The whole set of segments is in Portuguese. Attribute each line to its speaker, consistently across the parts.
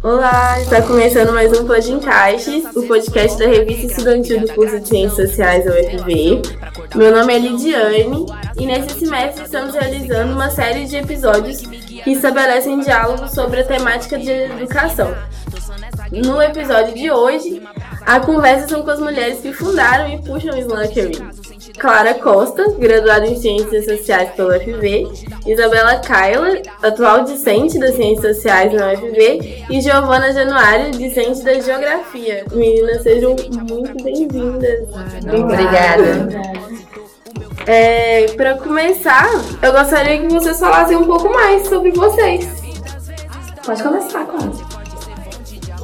Speaker 1: Olá, está começando mais um Pod Encaixes, o podcast da revista estudantil do curso de Ciências Sociais da UFV. Meu nome é Lidiane e nesse semestre estamos realizando uma série de episódios que estabelecem diálogos sobre a temática de educação. No episódio de hoje, a conversa são com as mulheres que fundaram e puxam o Slunkery. Clara Costa, graduada em Ciências Sociais pela UFV, Isabela Kyler, atual discente das Ciências Sociais na UFV, e Giovana Januário, discente da Geografia. Meninas, sejam muito bem-vindas.
Speaker 2: Obrigada.
Speaker 1: É, Para começar, eu gostaria que vocês falassem um pouco mais sobre vocês.
Speaker 2: Pode começar, Clara.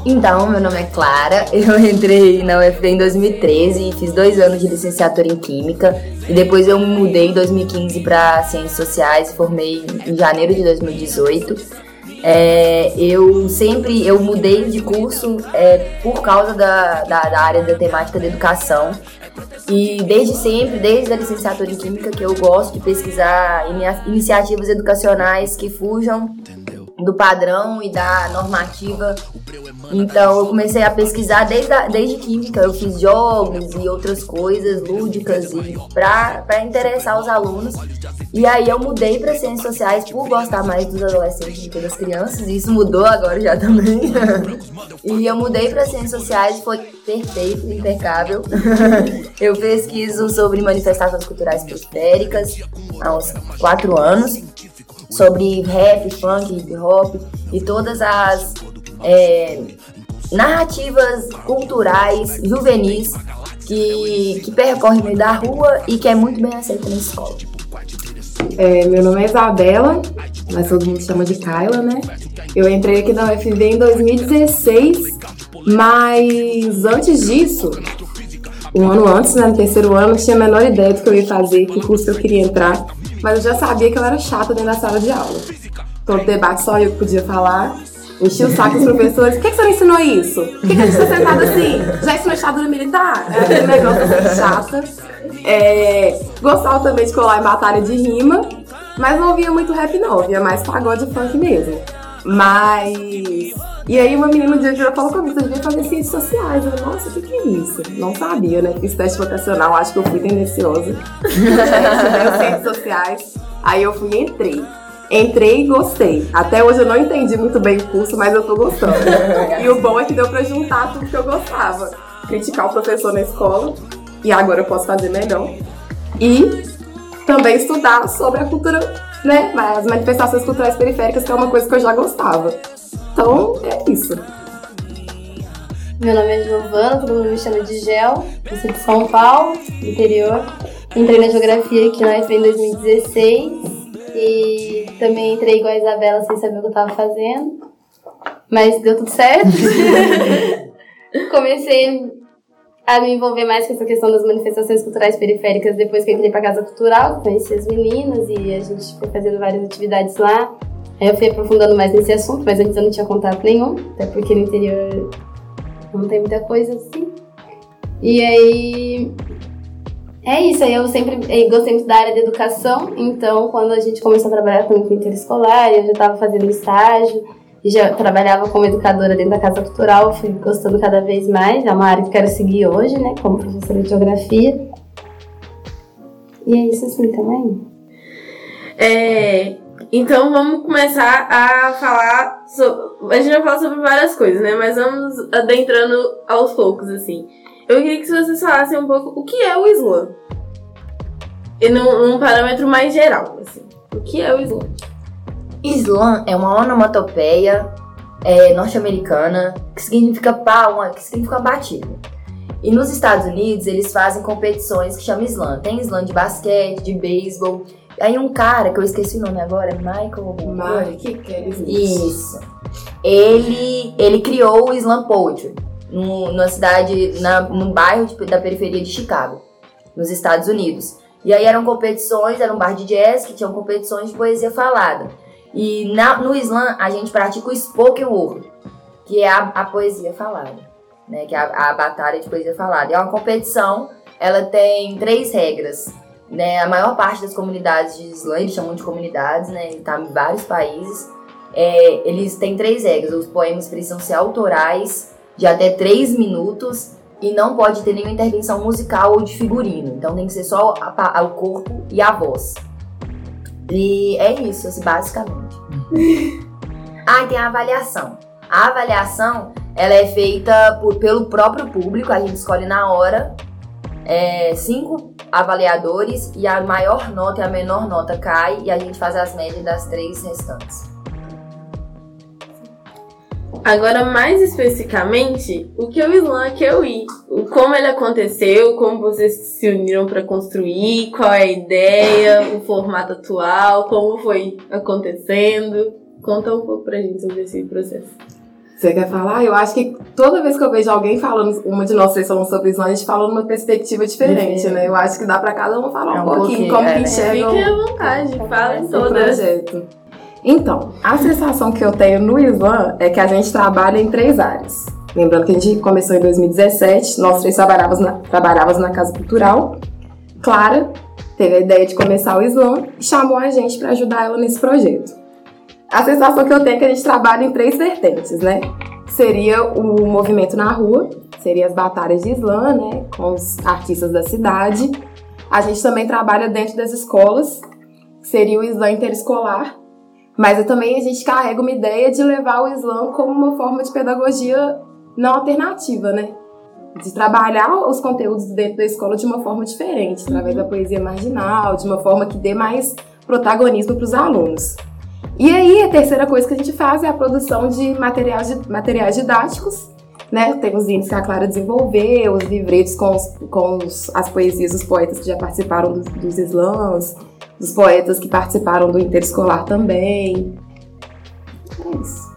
Speaker 2: Então, meu nome é Clara, eu entrei na UFV em 2013 e fiz dois anos de licenciatura em Química. E depois eu mudei em 2015 para Ciências Sociais e formei em janeiro de 2018. É, eu sempre eu mudei de curso é, por causa da, da, da, área da temática da educação. E desde sempre, desde a licenciatura em Química, que eu gosto de pesquisar iniciativas educacionais que fujam do padrão e da normativa. Então eu comecei a pesquisar desde, a, desde química, eu fiz jogos e outras coisas lúdicas para interessar os alunos. E aí eu mudei para ciências sociais por gostar mais dos adolescentes do que das crianças, e isso mudou agora já também. e eu mudei para ciências sociais, foi perfeito, impecável. eu pesquiso sobre manifestações culturais periféricas há uns quatro anos sobre rap, funk, hip hop e todas as é, narrativas culturais juvenis que, que percorrem meio da rua e que é muito bem aceita na escola.
Speaker 3: É, meu nome é Isabela, mas todo mundo chama de Kyla, né? Eu entrei aqui na UFV em 2016, mas antes disso, um ano antes, né, no terceiro ano, não tinha a menor ideia do que eu ia fazer, que curso eu queria entrar mas eu já sabia que eu era chata dentro da sala de aula. Todo debate só eu que podia falar. Enchi o saco dos professores. Por que, que você não ensinou isso? Por que, que a gente está sentado assim? Já ensinou ditadura militar? Era aquele negócio assim, chata. É, gostava também de colar em batalha de rima, mas não ouvia muito rap não, ouvia mais pagode funk mesmo. Mas. E aí uma menina um dia e falou comigo, você devia fazer ciências sociais. Eu falei, nossa, o que, que é isso? Não sabia, né? Fiz teste vocacional, acho que eu fui tendenciosa. ciências sociais. Aí eu fui e entrei. Entrei e gostei. Até hoje eu não entendi muito bem o curso, mas eu tô gostando. e o bom é que deu pra juntar tudo que eu gostava. Criticar o professor na escola, e agora eu posso fazer melhor. E também estudar sobre a cultura né? As manifestações culturais periféricas, que é uma coisa que eu já gostava. Então, é isso.
Speaker 4: Meu nome é Giovana, todo mundo me chama de Gel, eu sou de São Paulo, interior. Entrei na geografia aqui na UFB em 2016 e também entrei igual a Isabela sem saber o que eu estava fazendo, mas deu tudo certo. Comecei a me envolver mais com essa questão das manifestações culturais periféricas depois que eu entrei pra Casa Cultural, conheci as meninas e a gente foi fazendo várias atividades lá. Aí eu fui aprofundando mais nesse assunto, mas antes eu não tinha contato nenhum, até porque no interior não tem muita coisa assim. E aí. É isso, aí eu sempre eu gostei muito da área de educação, então quando a gente começou a trabalhar com o interescolar, eu já estava fazendo estágio já trabalhava como educadora dentro da Casa Cultural, fui gostando cada vez mais, é uma área que quero seguir hoje, né, como professora de geografia. E é isso assim também.
Speaker 1: É, então vamos começar a falar. So... A gente vai falar sobre várias coisas, né? Mas vamos adentrando aos poucos, assim. Eu queria que vocês falassem um pouco o que é o Islã. E num, num parâmetro mais geral, assim. O que é o Islã?
Speaker 2: Islã é uma onomatopeia é, norte-americana que significa pau, que significa batido. E nos Estados Unidos eles fazem competições que chamam Islã. Tem Islã de basquete, de beisebol. Aí um cara, que eu esqueci o nome agora, é Michael...
Speaker 3: Mike
Speaker 2: Isso. Ele, ele criou o Slam Poetry numa cidade, na, num bairro de, da periferia de Chicago, nos Estados Unidos. E aí eram competições, era um bar de jazz que tinham competições de poesia falada. E na, no Islã a gente pratica o spoken word, que é a, a poesia falada, né? Que é a, a batalha de poesia falada. É uma competição, ela tem três regras. Né, a maior parte das comunidades de Islã, eles chamam de comunidades, né, está em vários países, é, eles têm três regras. Os poemas precisam ser autorais, de até três minutos, e não pode ter nenhuma intervenção musical ou de figurino. Então tem que ser só a, a, o corpo e a voz. E é isso, assim, basicamente. ah, tem a avaliação. A avaliação, ela é feita por, pelo próprio público, a gente escolhe na hora é, cinco avaliadores e a maior nota e a menor nota cai e a gente faz as médias das três restantes.
Speaker 1: Agora, mais especificamente, o que é o Islã que eu i? Como ele aconteceu, como vocês se uniram para construir, qual é a ideia, o formato atual, como foi acontecendo. Conta um pouco pra gente sobre esse processo.
Speaker 3: Você quer falar? Eu acho que toda vez que eu vejo alguém falando, uma de nós três falando sobre Islã, a gente fala numa perspectiva diferente, né? Eu acho que dá para cada um falar é um, um pouquinho, pouquinho como é, que enxerga.
Speaker 1: Fiquem à vontade, falem todas.
Speaker 3: projeto. Então, a sensação que eu tenho no Ivan é que a gente trabalha em três áreas. Lembrando que a gente começou em 2017, nós três trabalhávamos na, trabalhávamos na Casa Cultural. Clara teve a ideia de começar o Islã e chamou a gente para ajudar ela nesse projeto. A sensação que eu tenho é que a gente trabalha em três vertentes, né? Seria o movimento na rua, seria as batalhas de Islã, né? Com os artistas da cidade. A gente também trabalha dentro das escolas, seria o Islã interescolar, mas também a gente carrega uma ideia de levar o Islã como uma forma de pedagogia não alternativa, né? De trabalhar os conteúdos dentro da escola de uma forma diferente, através da poesia marginal, de uma forma que dê mais protagonismo para os alunos. E aí, a terceira coisa que a gente faz é a produção de materiais, materiais didáticos, né? Tem os índices que a Clara desenvolveu, os livretos com, os, com os, as poesias dos poetas que já participaram dos, dos slams, dos poetas que participaram do interescolar também. É isso.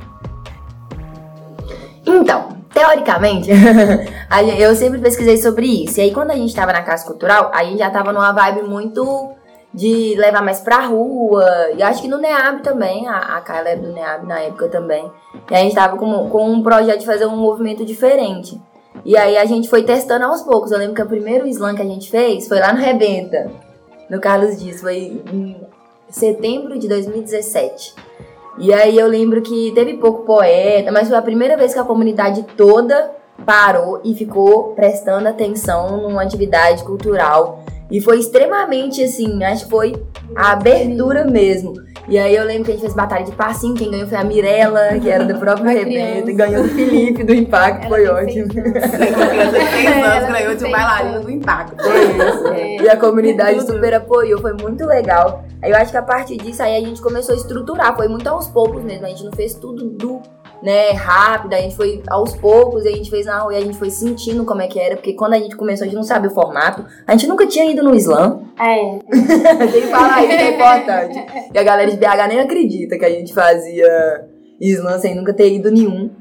Speaker 2: Então, teoricamente, eu sempre pesquisei sobre isso. E aí, quando a gente estava na Casa Cultural, a gente já estava numa vibe muito de levar mais pra rua. E acho que no NEAB também, a, a Kyla era do NEAB na época também. E a gente tava com, com um projeto de fazer um movimento diferente. E aí a gente foi testando aos poucos. Eu lembro que o primeiro slam que a gente fez foi lá no Rebenta no Carlos Dias. Foi em setembro de 2017. E aí eu lembro que teve pouco poeta, mas foi a primeira vez que a comunidade toda parou e ficou prestando atenção numa atividade cultural. E foi extremamente assim, acho que foi a abertura mesmo. E aí eu lembro que a gente fez batalha de passinho, quem ganhou foi a Mirella, que era do próprio Rebenta, ganhou do Felipe do Impacto, Ela foi ótimo.
Speaker 3: Ela ganhou de um bailarino do Impacto. Foi
Speaker 2: isso. É. E a comunidade super apoiou, foi muito legal. Aí eu acho que a partir disso aí a gente começou a estruturar, foi muito aos poucos mesmo, a gente não fez tudo do né, rápida, a gente foi aos poucos, a gente fez na rua e a gente foi sentindo como é que era, porque quando a gente começou, a gente não sabia o formato, a gente nunca tinha ido no slam.
Speaker 4: É.
Speaker 2: Tem que falar isso, é importante. E a galera de BH nem acredita que a gente fazia slam sem nunca ter ido nenhum.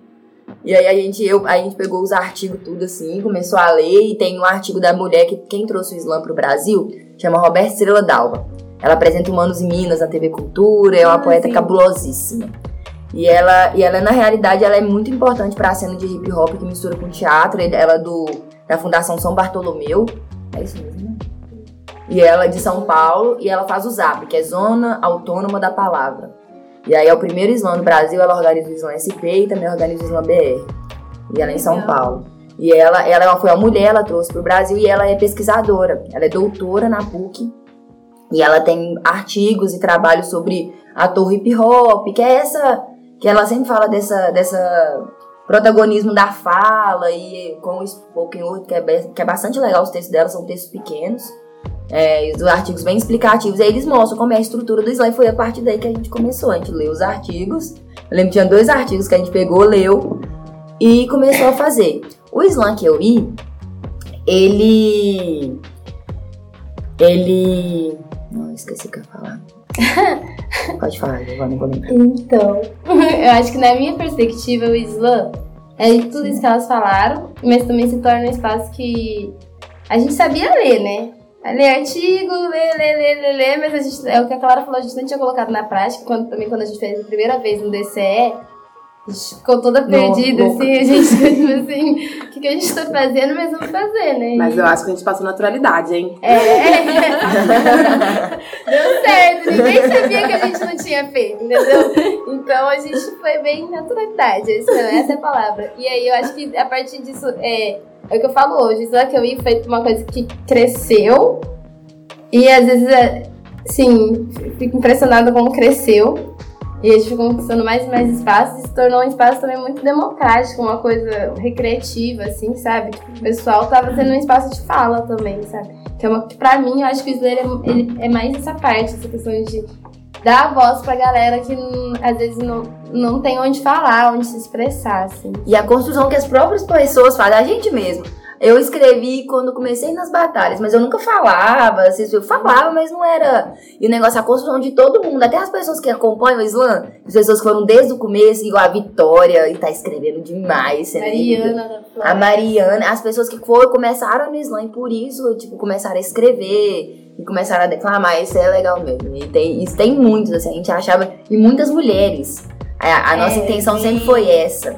Speaker 2: E aí a gente, eu, a gente pegou os artigos tudo assim, começou a ler, e tem um artigo da mulher que quem trouxe o slam pro Brasil, chama Roberta Estrela Dalva. Ela apresenta Humanos e Minas na TV Cultura, é uma ah, poeta sim. cabulosíssima. E ela, e ela, na realidade, ela é muito importante para a cena de hip hop que mistura com teatro. Ela é do, da Fundação São Bartolomeu. É isso mesmo, né? E ela é de São Paulo e ela faz o ZAP, que é Zona Autônoma da Palavra. E aí é o primeiro slam no Brasil, ela organiza o Slam SP e também organiza o Slam BR. E ela é em São Paulo. E ela, ela foi uma mulher, ela trouxe para o Brasil e ela é pesquisadora. Ela é doutora na PUC. E ela tem artigos e trabalhos sobre ator hip hop, que é essa que ela sempre fala dessa, dessa protagonismo da fala e com o spoken word, que é, que é bastante legal os textos dela, são textos pequenos, é, os artigos bem explicativos, aí eles mostram como é a estrutura do slam, e foi a partir daí que a gente começou, a gente leu os artigos, eu lembro que tinha dois artigos que a gente pegou, leu e começou a fazer. O slam que eu li, ele... ele... Não, esqueci o que eu ia falar. Pode falar, Giovanna, não vou lembrar.
Speaker 4: Então, eu acho que na minha perspectiva, o Islã é tudo isso que elas falaram, mas também se torna um espaço que a gente sabia ler, né? ler artigo, ler, ler, ler, ler, ler, mas a gente, é o que a Clara falou, a gente não tinha colocado na prática, quando, também quando a gente fez a primeira vez no DCE, a gente ficou toda perdida,
Speaker 3: Não,
Speaker 4: assim, a gente tipo assim, o que, que a gente tá fazendo, mas vamos fazer, né?
Speaker 3: Mas eu acho que a gente passou naturalidade, hein?
Speaker 4: É, deu certo, ninguém sabia que a gente não tinha feito, entendeu? Então a gente foi bem naturalidade, essa, é a palavra. E aí eu acho que a partir disso, é, é o que eu falo hoje, lá que eu vi foi uma coisa que cresceu e às vezes, é, sim, fico impressionada como cresceu. E a gente foi conquistando mais e mais espaços e se tornou um espaço também muito democrático, uma coisa recreativa, assim, sabe? Tipo, o pessoal tava tendo um espaço de fala também, sabe? Que é uma pra mim, eu acho que o Slayer é, ele é mais essa parte, essa questão de dar voz pra galera que às vezes não, não tem onde falar, onde se expressar, assim.
Speaker 2: E a construção que as próprias pessoas fazem, a gente mesmo. Eu escrevi quando comecei nas batalhas, mas eu nunca falava, assim, eu falava, mas não era. E o negócio, a construção de todo mundo, até as pessoas que acompanham o slam, as pessoas que foram desde o começo, igual a Vitória, e tá escrevendo demais. você?
Speaker 4: Mariana.
Speaker 2: A Mariana, as pessoas que foram, começaram no slam e por isso, tipo, começaram a escrever e começaram a declamar. Isso é legal mesmo. E tem, isso tem muitos, assim, a gente achava. E muitas mulheres. A, a nossa
Speaker 4: É,
Speaker 2: intenção
Speaker 4: sim.
Speaker 2: sempre foi essa.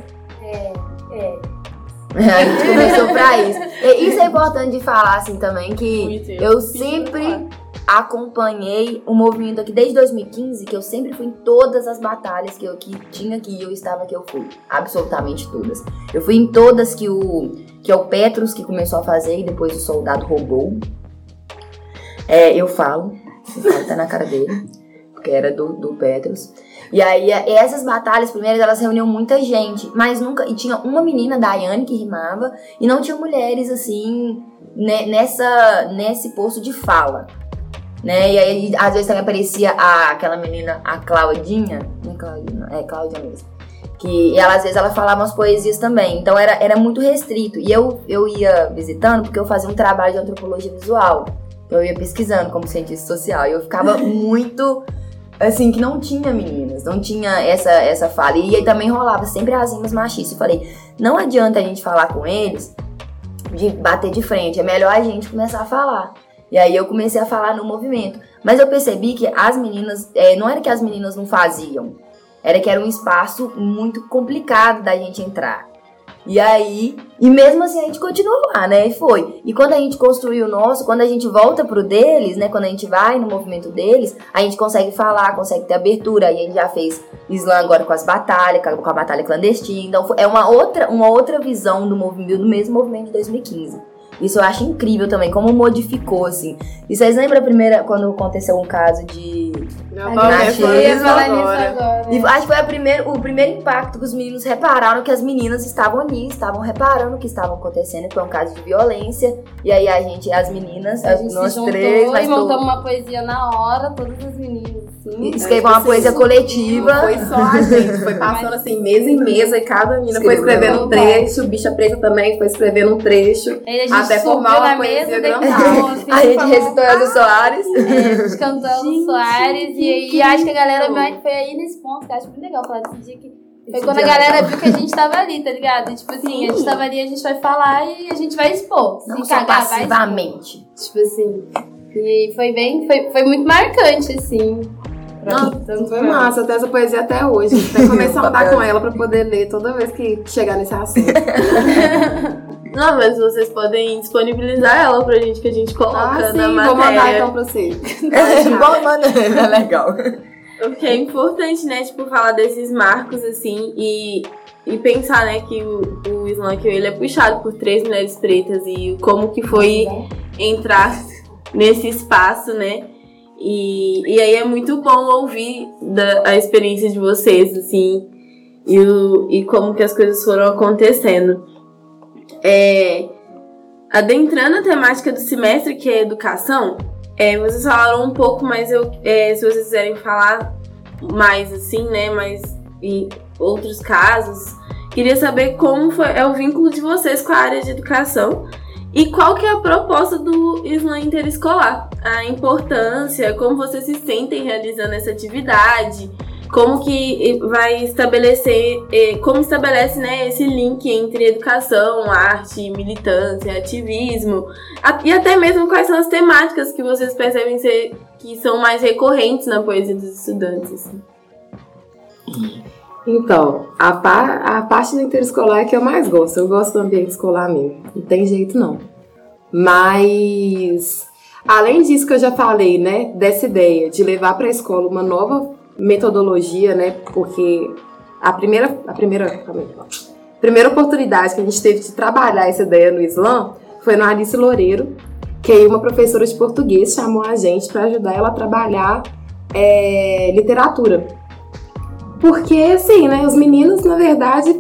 Speaker 4: É.
Speaker 2: A gente começou pra isso. E isso é importante de falar, assim, também, que eu sempre acompanhei o movimento aqui desde 2015, que eu sempre fui em todas as batalhas que eu que tinha que eu estava que eu fui. Absolutamente todas. Eu fui em todas que o que é o Petrus que começou a fazer e depois o soldado roubou. É, eu falo, eu falo, tá na cara dele, porque era do, do Petrus. E aí, é, essas batalhas primeiras, elas reuniam muita gente, mas nunca. E tinha uma menina, Daiane, que rimava, e não tinha mulheres, assim, ne- nessa, nesse posto de fala. Né? E aí, às vezes também aparecia a, aquela menina, a Claudinha. Não é Claudinha, é Cláudia mesmo. Que ela, às vezes, ela falava umas poesias também. Então, era, era muito restrito. E eu, eu ia visitando porque eu fazia um trabalho de antropologia visual. Eu ia pesquisando como cientista social. E eu ficava muito assim, que não tinha meninas, não tinha essa, essa fala. E aí também rolava sempre as rimas machistas. Eu falei, não adianta a gente falar com eles de bater de frente, é melhor a gente começar a falar. E aí eu comecei a falar no movimento. Mas eu percebi que as meninas, é, não era que as meninas não faziam, era que era um espaço muito complicado da gente entrar. E aí, e mesmo assim a gente continuou lá, né? E foi. E quando a gente construiu o nosso, quando a gente volta pro deles, né? Quando a gente vai no movimento deles, a gente consegue falar, consegue ter abertura. Aí a gente já fez slam agora com as batalhas, com a- batalha clandestina. Então é uma outra, uma outra visão do movimento, do mesmo movimento de 2015. Isso eu acho incrível também, como modificou, assim. E vocês lembram a primeira, quando aconteceu um caso de
Speaker 3: Meu nome é
Speaker 4: falar nisso
Speaker 3: agora.
Speaker 4: agora.
Speaker 2: E acho que foi a primeiro, o primeiro impacto que os meninos repararam que as meninas estavam ali, estavam reparando o que estava acontecendo, que foi um caso de violência. E aí a gente, as meninas,
Speaker 4: A gente
Speaker 2: nós
Speaker 4: se juntou
Speaker 2: três,
Speaker 4: e
Speaker 2: nós
Speaker 4: montamos
Speaker 2: todos,
Speaker 4: uma poesia na hora, todas as meninas, assim.
Speaker 2: escrevam uma poesia coletiva.
Speaker 3: Não foi só a gente, foi passando assim, mesa em mesa, e cada menina foi
Speaker 2: Escreveu.
Speaker 3: escrevendo um trecho, bicha preta também foi escrevendo um trecho. Até formar uma poesia
Speaker 4: mesa,
Speaker 3: grandal.
Speaker 4: assim,
Speaker 2: A gente recitou Elza Soares.
Speaker 4: É, a gente cantando
Speaker 1: Gente,
Speaker 4: Soares
Speaker 1: que
Speaker 4: e, e acho que a galera vai- foi aí nesse ponto que eu acho muito legal falar desse dia que foi
Speaker 3: Esse
Speaker 4: quando a
Speaker 3: dia
Speaker 4: galera viu que a gente tava ali, tá ligado? E, tipo assim, a gente tava ali, a gente vai falar e a gente vai expor.
Speaker 2: Não só
Speaker 4: cagar, vai expor.
Speaker 2: passivamente.
Speaker 4: Tipo assim. E foi bem, foi, foi muito marcante, assim.
Speaker 3: Não, Foi massa, eu tenho essa poesia até hoje. Até começar a andar
Speaker 2: Bacana.
Speaker 3: com ela pra poder ler toda vez que chegar nesse assunto.
Speaker 1: Não, mas vocês podem disponibilizar ela pra gente, que a gente coloca
Speaker 3: Ah, sim,
Speaker 1: na
Speaker 3: vou
Speaker 1: matéria.
Speaker 3: mandar então pra você.
Speaker 2: Bom, mano, é legal.
Speaker 1: Porque é importante, né, tipo, falar desses marcos, assim, e, e pensar, né, que o, o Slam que ele é puxado por três mulheres pretas e como que foi entrar nesse espaço, né? E, e aí é muito bom ouvir da, a experiência de vocês, assim, e, o, e como que as coisas foram acontecendo. É, adentrando a temática do semestre, que é educação, é, vocês falaram um pouco, mas eu, é, se vocês quiserem falar mais, assim, né, mais em outros casos, queria saber como foi, é o vínculo de vocês com a área de educação e qual que é a proposta do Slam Interescolar? A importância, como vocês se sentem realizando essa atividade, como que vai estabelecer, como estabelece né, esse link entre educação, arte, militância, ativismo, e até mesmo quais são as temáticas que vocês percebem ser que são mais recorrentes na poesia dos estudantes. Assim.
Speaker 3: Então, a, par, a parte do interescolar é que eu mais gosto. Eu gosto do ambiente escolar mesmo. Não tem jeito não. Mas, além disso que eu já falei, né, dessa ideia de levar para a escola uma nova metodologia, né, porque a primeira, a primeira, a primeira oportunidade que a gente teve de trabalhar essa ideia no Islã foi no Alice Loureiro, que aí uma professora de português chamou a gente para ajudar ela a trabalhar é, literatura. Porque, assim, né, os meninos, na verdade,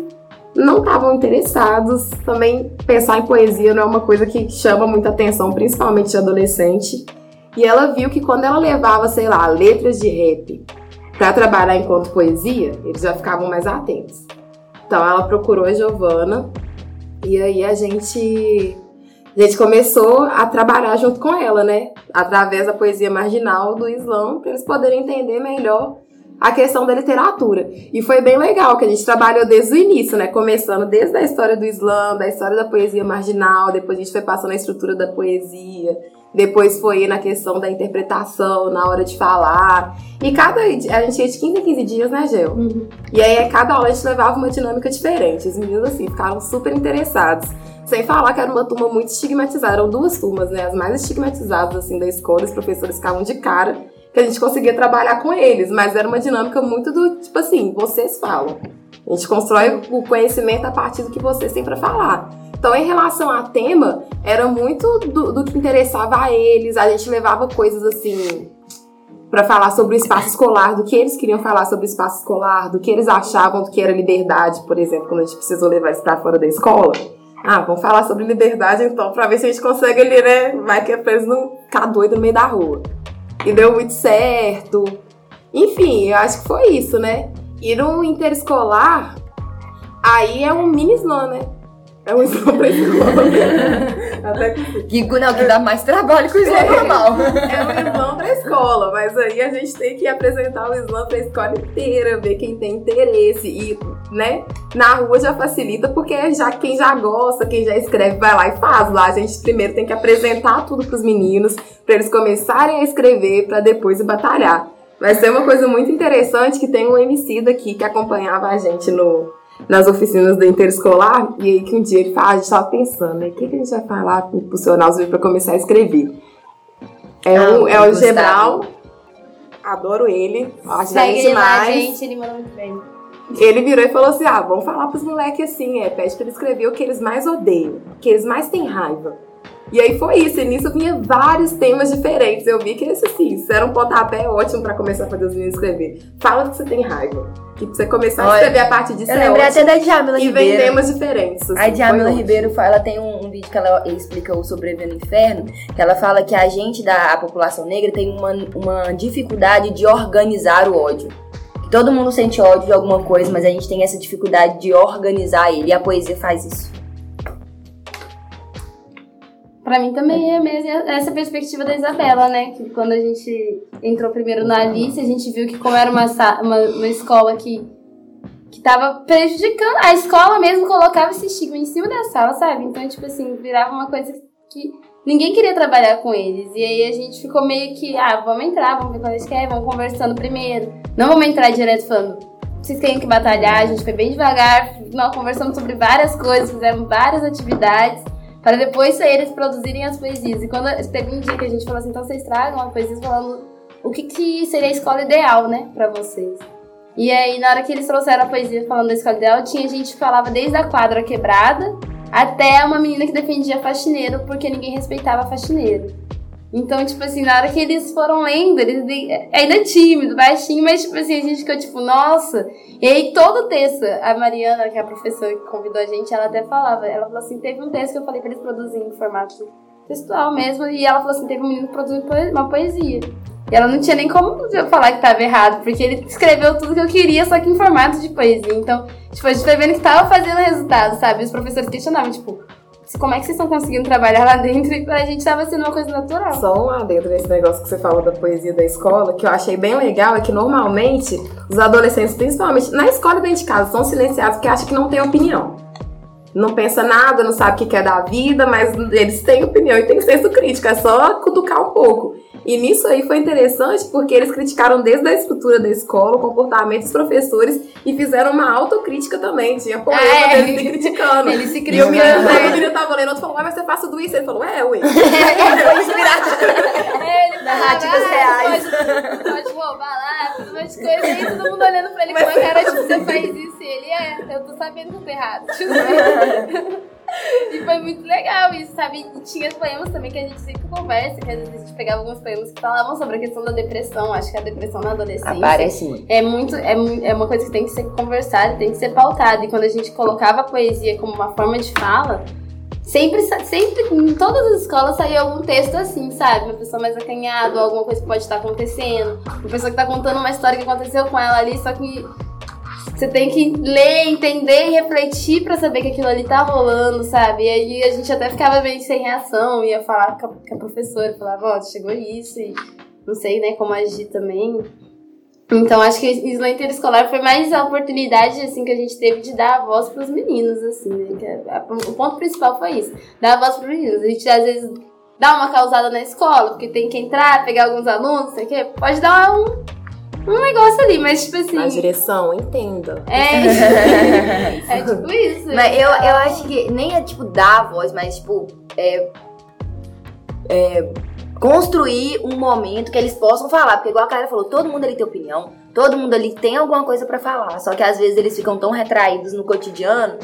Speaker 3: não estavam interessados. Também pensar em poesia não é uma coisa que chama muita atenção, principalmente de adolescente. E ela viu que quando ela levava, sei lá, letras de rap para trabalhar enquanto poesia, eles já ficavam mais atentos. Então ela procurou a Giovana e aí a gente a gente começou a trabalhar junto com ela, né? Através da poesia marginal do Islã, para eles poderem entender melhor a questão da literatura. E foi bem legal, que a gente trabalhou desde o início, né? Começando desde a história do Islã, da história da poesia marginal, depois a gente foi passando a estrutura da poesia, depois foi na questão da interpretação, na hora de falar. E cada. A gente ia de 15 em 15 dias, né, Gel? Uhum. E aí, cada aula a gente levava uma dinâmica diferente. Os meninos, assim, ficaram super interessados. Sem falar que era uma turma muito estigmatizada. Eram duas turmas, né? As mais estigmatizadas, assim, da escola. Os professores ficavam de cara que a gente conseguia trabalhar com eles. Mas era uma dinâmica muito do tipo assim: vocês falam. A gente constrói o conhecimento a partir do que vocês têm para falar. Então, em relação a tema, era muito do, do que interessava a eles. A gente levava coisas assim para falar sobre o espaço escolar, do que eles queriam falar sobre o espaço escolar, do que eles achavam do que era liberdade, por exemplo, quando a gente precisou levar isso para fora da escola. Ah, vamos falar sobre liberdade então, para ver se a gente consegue ali, né? Vai que é preso não ficar doido no meio da rua. E deu muito certo. Enfim, eu acho que foi isso, né? E no interescolar, aí é um mini né? É um slam pra escola.
Speaker 2: Até que... que não, que dá mais trabalho que o slam normal.
Speaker 3: é um slam pra escola, mas aí a gente tem que apresentar o slam pra escola inteira, ver quem tem interesse. E, né, na rua já facilita, porque já quem já gosta, quem já escreve, vai lá e faz. Lá a gente primeiro tem que apresentar tudo pros meninos, pra eles começarem a escrever, pra depois batalhar. Vai ser uma coisa muito interessante que tem um MC daqui que acompanhava a gente no, nas oficinas da interescolar, e aí que um dia ele fala, a gente tava pensando, né, o que, que a gente vai falar pro impulsionar os para começar a escrever? É, ah, o, é o Gebral, adoro ele, acho
Speaker 4: Segue ele lá, gente, ele manda muito bem.
Speaker 3: Ele virou e falou assim: ah, vamos falar pros moleques assim, é, pede pra ele escrever o que eles mais odeiam, o que eles mais têm raiva. E aí foi isso, e nisso vinha vários temas diferentes. Eu vi que esse assim, isso era um pontapé ótimo para começar a fazer os meninos escrever. Fala que você tem raiva. Que pra você começar Olha, a escrever a partir disso
Speaker 2: Eu é lembrei
Speaker 3: até
Speaker 2: da Djamila Ribeiro.
Speaker 3: E vem temas diferentes.
Speaker 2: Assim, a Djamila Ribeiro, ela tem um, um, vídeo que ela explica o Sobrevivendo no Inferno, que ela fala que a gente da população negra tem uma, uma dificuldade de organizar o ódio. Todo mundo sente ódio de alguma coisa, mas a gente tem essa dificuldade de organizar ele. E a poesia faz isso.
Speaker 4: Pra mim também é mesmo essa perspectiva da Isabela, né? Que quando a gente entrou primeiro na Alice, a gente viu que como era uma, uma, uma escola que, que tava prejudicando, a escola mesmo colocava esse estigma em cima da sala, sabe? Então, tipo assim, virava uma coisa que ninguém queria trabalhar com eles. E aí a gente ficou meio que, ah, vamos entrar, vamos ver qual eles querem, vamos conversando primeiro. Não vamos entrar direto falando, vocês têm que batalhar, a gente foi bem devagar, nós conversamos sobre várias coisas, fizemos várias atividades para depois eles produzirem as poesias. E quando teve um dia que a gente falou assim, então vocês tragam a poesia falando o que, que seria a escola ideal, né, para vocês. E aí, na hora que eles trouxeram a poesia falando da escola ideal, tinha gente que falava desde a quadra quebrada até uma menina que defendia faxineiro porque ninguém respeitava faxineiro. Então, tipo assim, na hora que eles foram lendo, eles é ainda tímido, baixinho, mas tipo assim, a gente ficou tipo, nossa. E aí todo texto, a Mariana, que é a professora que convidou a gente, ela até falava, ela falou assim, teve um texto que eu falei pra eles produzirem em formato textual mesmo, e ela falou assim, teve um menino produziu uma poesia. E ela não tinha nem como falar que tava errado, porque ele escreveu tudo que eu queria, só que em formato de poesia. Então, tipo, a gente foi vendo que tava fazendo resultado, sabe? Os professores questionavam, tipo, como é que vocês estão conseguindo trabalhar lá dentro e pra gente tava sendo uma coisa natural.
Speaker 3: Só um adentro nesse negócio que você falou da poesia da escola, que eu achei bem legal, é que normalmente os adolescentes, principalmente na escola e dentro de casa, são silenciados porque acham que não tem opinião. Não pensa nada, não sabe o que quer da vida, mas eles têm opinião e têm senso crítico, é só cutucar um pouco. E nisso aí foi interessante porque eles criticaram desde a estrutura da escola, o comportamento dos professores e fizeram uma autocrítica também. Tinha poema
Speaker 4: É.
Speaker 3: deles se criticando.
Speaker 4: Eles se
Speaker 3: E o menino, aí o menino tava lendo, outro falou, "Ué, mas você faz tudo isso? Ele falou, é, ué.
Speaker 2: Foi inspirado.
Speaker 4: É, ele
Speaker 2: Narrativas
Speaker 4: falava,
Speaker 2: reais.
Speaker 4: "Ah, Pode, pode roubar lá, tudo mais coisa. E aí todo mundo olhando pra ele com uma cara, tipo, você faz isso. E ele, é, eu tô sabendo que eu tô errado. E foi muito legal isso, sabe? E tinha poemas também que a gente sempre conversa, que às vezes a gente pegava alguns poemas que falavam sobre a questão da depressão. Acho que a depressão na adolescência.
Speaker 2: Aparece muito.
Speaker 4: É muito, é, é uma coisa que tem que ser conversada, tem que ser pautada. E quando a gente colocava a poesia como uma forma de fala, sempre, sempre em todas as escolas saía algum texto assim, sabe? Uma pessoa mais acanhada, alguma coisa que pode estar acontecendo. Uma pessoa que tá contando uma história que aconteceu com ela ali, só que você tem que ler, entender e refletir pra saber que aquilo ali tá rolando, sabe? E aí a gente até ficava meio sem reação, ia falar com a, com a professora, falava, ó, chegou isso, e não sei, né, como agir também. Então acho que o interescolar foi mais a oportunidade assim que a gente teve de dar a voz pros meninos, assim, né? Que é- a- o ponto principal foi isso, dar a voz pros meninos. A gente às vezes dá uma causada na escola, porque tem que entrar, pegar alguns alunos, sei o quê, pode dar um, um negócio ali, mas tipo assim.
Speaker 3: Na direção, entenda.
Speaker 4: É, é tipo isso.
Speaker 2: Mas eu, eu acho que nem é tipo dar a voz, mas tipo. É, é, construir um momento que eles possam falar. Porque, igual a Clara falou, todo mundo ali tem opinião, todo mundo ali tem alguma coisa pra falar. Só que às vezes eles ficam tão retraídos no cotidiano.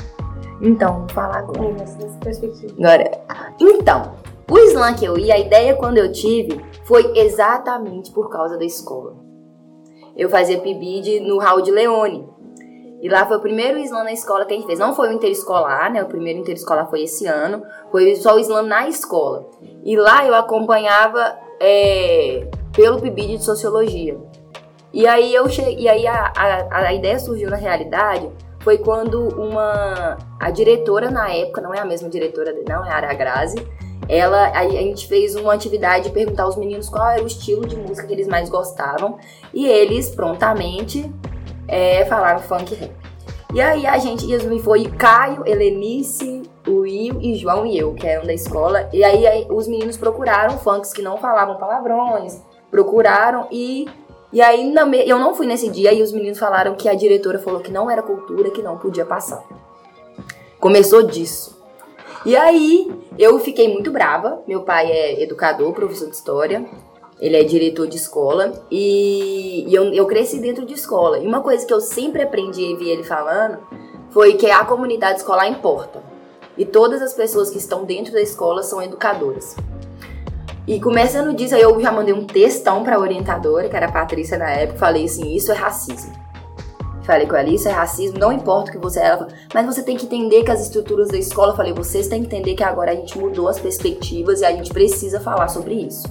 Speaker 2: Então, vou falar agora.
Speaker 4: É, nessa nessa perspectiva.
Speaker 2: Agora, então, o slam que eu ia, a ideia quando eu tive foi exatamente por causa da escola. Eu fazia PIBID no Raul de Leone. E lá foi o primeiro slam na escola que a gente fez. Não foi o interescolar, né? O primeiro interescolar foi esse ano. Foi só o slam na escola. E lá eu acompanhava é, pelo PIBID de Sociologia. E aí, eu e aí a, a, a ideia surgiu na realidade foi quando uma a diretora na época, não é a mesma diretora, não é a Ara Grazi, ela a, gente fez uma atividade de perguntar aos meninos qual era o estilo de música que eles mais gostavam e eles prontamente é, falaram funk rap. E aí a gente e foi Caio, Helenice, Will e João e eu, que eram da escola. E aí, aí os meninos procuraram funks que não falavam palavrões, procuraram e e aí eu não fui nesse dia e os meninos falaram que a diretora falou que não era cultura, que não podia passar. Começou disso. E aí eu fiquei muito brava. Meu pai é educador, professor de história. Ele é diretor de escola e, e eu, eu cresci dentro de escola. E uma coisa que eu sempre aprendi e vi ele falando foi que a comunidade escolar importa. E todas as pessoas que estão dentro da escola são educadoras. E começando disso, aí eu já mandei um textão pra orientadora, que era a Patrícia na época, falei assim, isso é racismo. Falei com ela, isso é racismo, não importa o que você é. Ela falou, mas você tem que entender que as estruturas da escola, falei, vocês têm que entender que agora a gente mudou as perspectivas e a gente precisa falar sobre isso.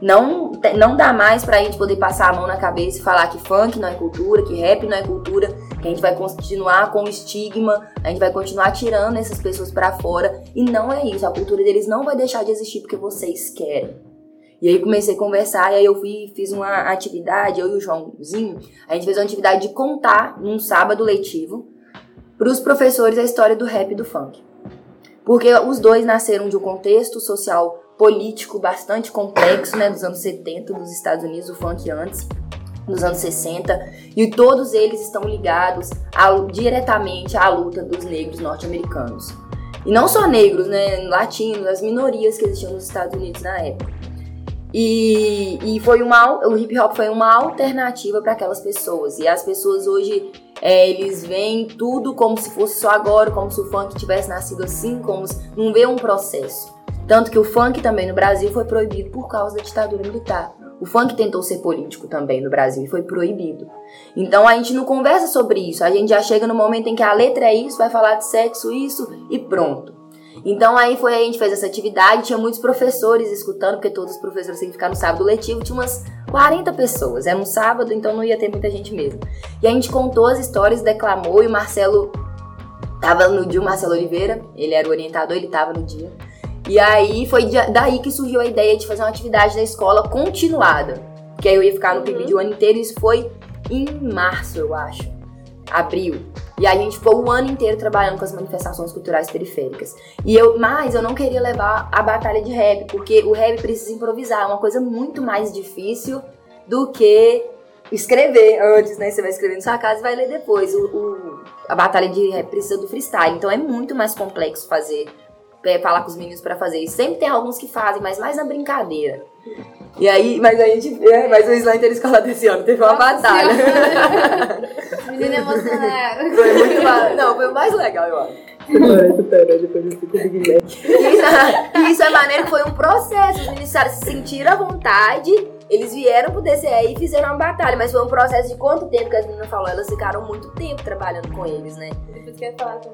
Speaker 2: Não, não dá mais pra gente poder passar a mão na cabeça e falar que funk não é cultura, que rap não é cultura, que a gente vai continuar com o estigma, a gente vai continuar tirando essas pessoas pra fora. E não é isso, a cultura deles não vai deixar de existir porque vocês querem. E aí comecei a conversar, e aí eu fui, fiz uma atividade, eu e o Joãozinho, a gente fez uma atividade de contar num sábado letivo pros professores a história do rap e do funk. Porque os dois nasceram de um contexto social político bastante complexo, né, dos anos 70 dos Estados Unidos, o funk antes, nos anos 60, e todos eles estão ligados ao- diretamente à luta dos negros norte-americanos. E não só negros, né, latinos, as minorias que existiam nos Estados Unidos na época. E, e foi uma, o hip hop foi uma alternativa para aquelas pessoas. E as pessoas hoje, é, eles veem tudo como se fosse só agora, como se o funk tivesse nascido assim, como se não vê um processo. Tanto que o funk também no Brasil foi proibido por causa da ditadura militar. O funk tentou ser político também no Brasil e foi proibido. Então a gente não conversa sobre isso. A gente já chega no momento em que a letra é isso, vai falar de sexo, isso e pronto. Então aí foi aí a gente fez essa atividade, tinha muitos professores escutando, porque todos os professores têm que ficar no sábado letivo, tinha umas 40 pessoas. Era um sábado, então não ia ter muita gente mesmo. E a gente contou as histórias, declamou e o Marcelo Tava no dia o Marcelo Oliveira, ele era o orientador, ele tava no dia. E aí foi daí que surgiu a ideia de fazer uma atividade na escola continuada. Que aí eu ia ficar no PIB o ano inteiro, isso foi em março, eu acho. Abril. E aí a gente ficou o ano inteiro trabalhando com as manifestações culturais periféricas. E eu, mas eu não queria levar a batalha de rap, porque o rap precisa improvisar, é uma coisa muito mais difícil do que escrever antes, né? Você vai escrever na sua casa e vai ler depois. O, o, a batalha de rap precisa do freestyle, então é muito mais complexo fazer, é, falar com os meninos para fazer isso. Sempre tem alguns que fazem, mas mais na brincadeira. E aí, mas a gente vê, mas o Slam Escola desse ano teve uma batalha.
Speaker 4: Menina emocionada.
Speaker 2: Foi muito Não, foi o mais legal, eu acho. E isso é maneiro que foi um processo. Os meninos se sentiram à vontade eles vieram pro DCE e fizeram uma batalha, mas foi um processo de quanto tempo que as meninas falou? Elas ficaram muito tempo trabalhando com eles, né?
Speaker 4: Depois que falar com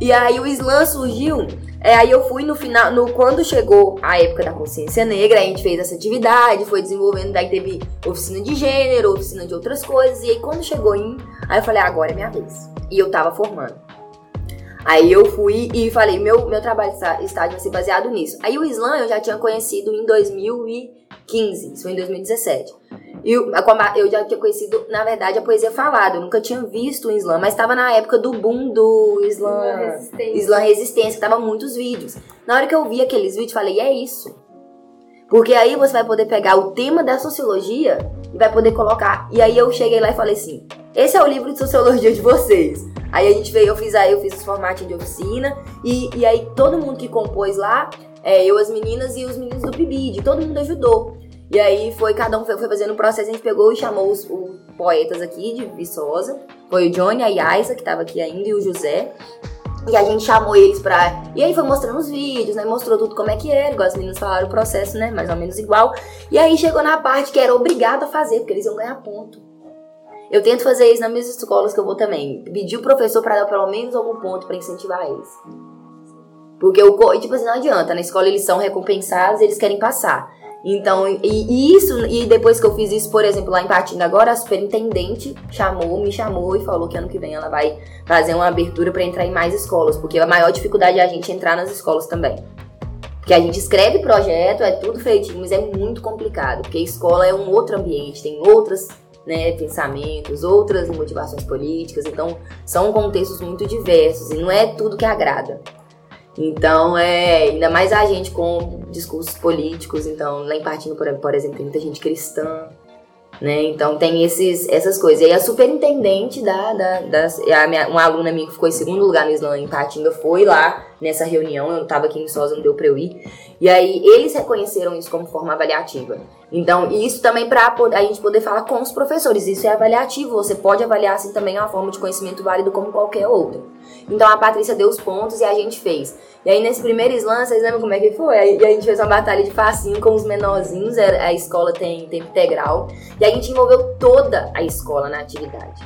Speaker 2: e aí o slam surgiu, é, aí eu fui no final, no, quando chegou a época da consciência negra, a gente fez essa atividade, foi desenvolvendo, daí teve oficina de gênero, oficina de outras coisas, e aí quando chegou em, aí eu falei, agora é minha vez. E eu tava formando. Aí eu fui e falei, meu, meu trabalho de estágio vai ser baseado nisso. Aí o slam eu já tinha conhecido em 2000 e 2015, isso foi em 2017. Eu, eu já tinha conhecido, na verdade, a poesia falada. Eu nunca tinha visto o slam, mas estava na época do boom do slam, resistência. slam resistência, que tava muitos vídeos. Na hora que eu vi aqueles vídeos, falei, é isso. Porque aí você vai poder pegar o tema da sociologia e vai poder colocar. E aí eu cheguei lá e falei assim: esse é o livro de sociologia de vocês. Aí a gente veio, eu fiz aí, eu fiz os formatinhos de oficina, e, e aí todo mundo que compôs lá é, eu, as meninas e os meninos do PIBID, todo mundo ajudou. E aí foi, cada um foi, foi fazendo o processo, a gente pegou e chamou os, os poetas aqui de Viçosa. Foi o Johnny, a Yaisa, que tava aqui ainda, e o José. E a gente chamou eles pra. E aí foi mostrando os vídeos, né? Mostrou tudo como é que era, igual as meninas falaram o processo, né? Mais ou menos igual. E aí chegou na parte que era obrigado a fazer, porque eles iam ganhar ponto. Eu tento fazer isso nas minhas escolas que eu vou também. Pedir o professor para dar pelo menos algum ponto para incentivar eles. Porque o tipo assim, não adianta, na escola eles são recompensados, eles querem passar. Então, e, e, isso, e depois que eu fiz isso, por exemplo, lá em Patinga agora, a superintendente chamou, me chamou e falou que ano que vem ela vai fazer uma abertura para entrar em mais escolas, porque a maior dificuldade é a gente entrar nas escolas também. Porque a gente escreve projeto, é tudo feitinho, mas é muito complicado, porque a escola é um outro ambiente, tem outras né, pensamentos, outras motivações políticas, então são contextos muito diversos e não é tudo que agrada. Então, é ainda mais a gente com discursos políticos. Então, lá em Partindo, por, por exemplo, tem muita gente cristã, né? Então, tem esses, essas coisas. E aí, a superintendente da, da, das, minha, uma aluna minha que ficou em segundo lugar no Islã em Patinga foi lá nessa reunião. Eu estava aqui em Sosa, não deu para eu ir. E aí, eles reconheceram isso como forma avaliativa. Então, isso também para a gente poder falar com os professores. Isso é avaliativo. Você pode avaliar assim também é uma forma de conhecimento válido como qualquer outra. Então a Patrícia deu os pontos e a gente fez. E aí nesse primeiro slam, vocês lembram como é que foi? E a gente fez uma batalha de facinho com os menorzinhos, a escola tem tempo integral. E a gente envolveu toda a escola na atividade.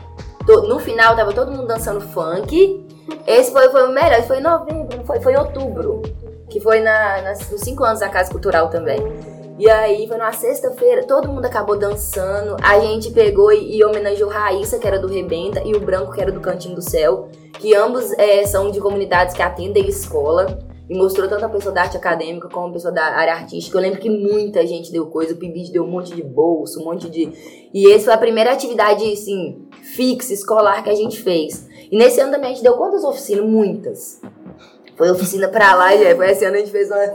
Speaker 2: No final tava todo mundo dançando funk. Esse foi, foi o melhor, foi em novembro, foi, foi em outubro. Que foi na, nas, nos cinco anos da Casa Cultural também. E aí foi numa sexta-feira, todo mundo acabou dançando. A gente pegou e, e homenageou Raíssa, que era do Rebenta, e o Branco, que era do Cantinho do Céu que ambos é, são de comunidades que atendem escola. E mostrou tanto a pessoa da arte acadêmica como a pessoa da área artística. Eu lembro que muita gente deu coisa, o PIBID deu um monte de bolso, um monte de. E essa foi a primeira atividade, assim, fixa, escolar que a gente fez. E nesse ano também a gente deu quantas oficinas? Muitas. Foi oficina pra lá, já. Foi esse ano a gente fez uma,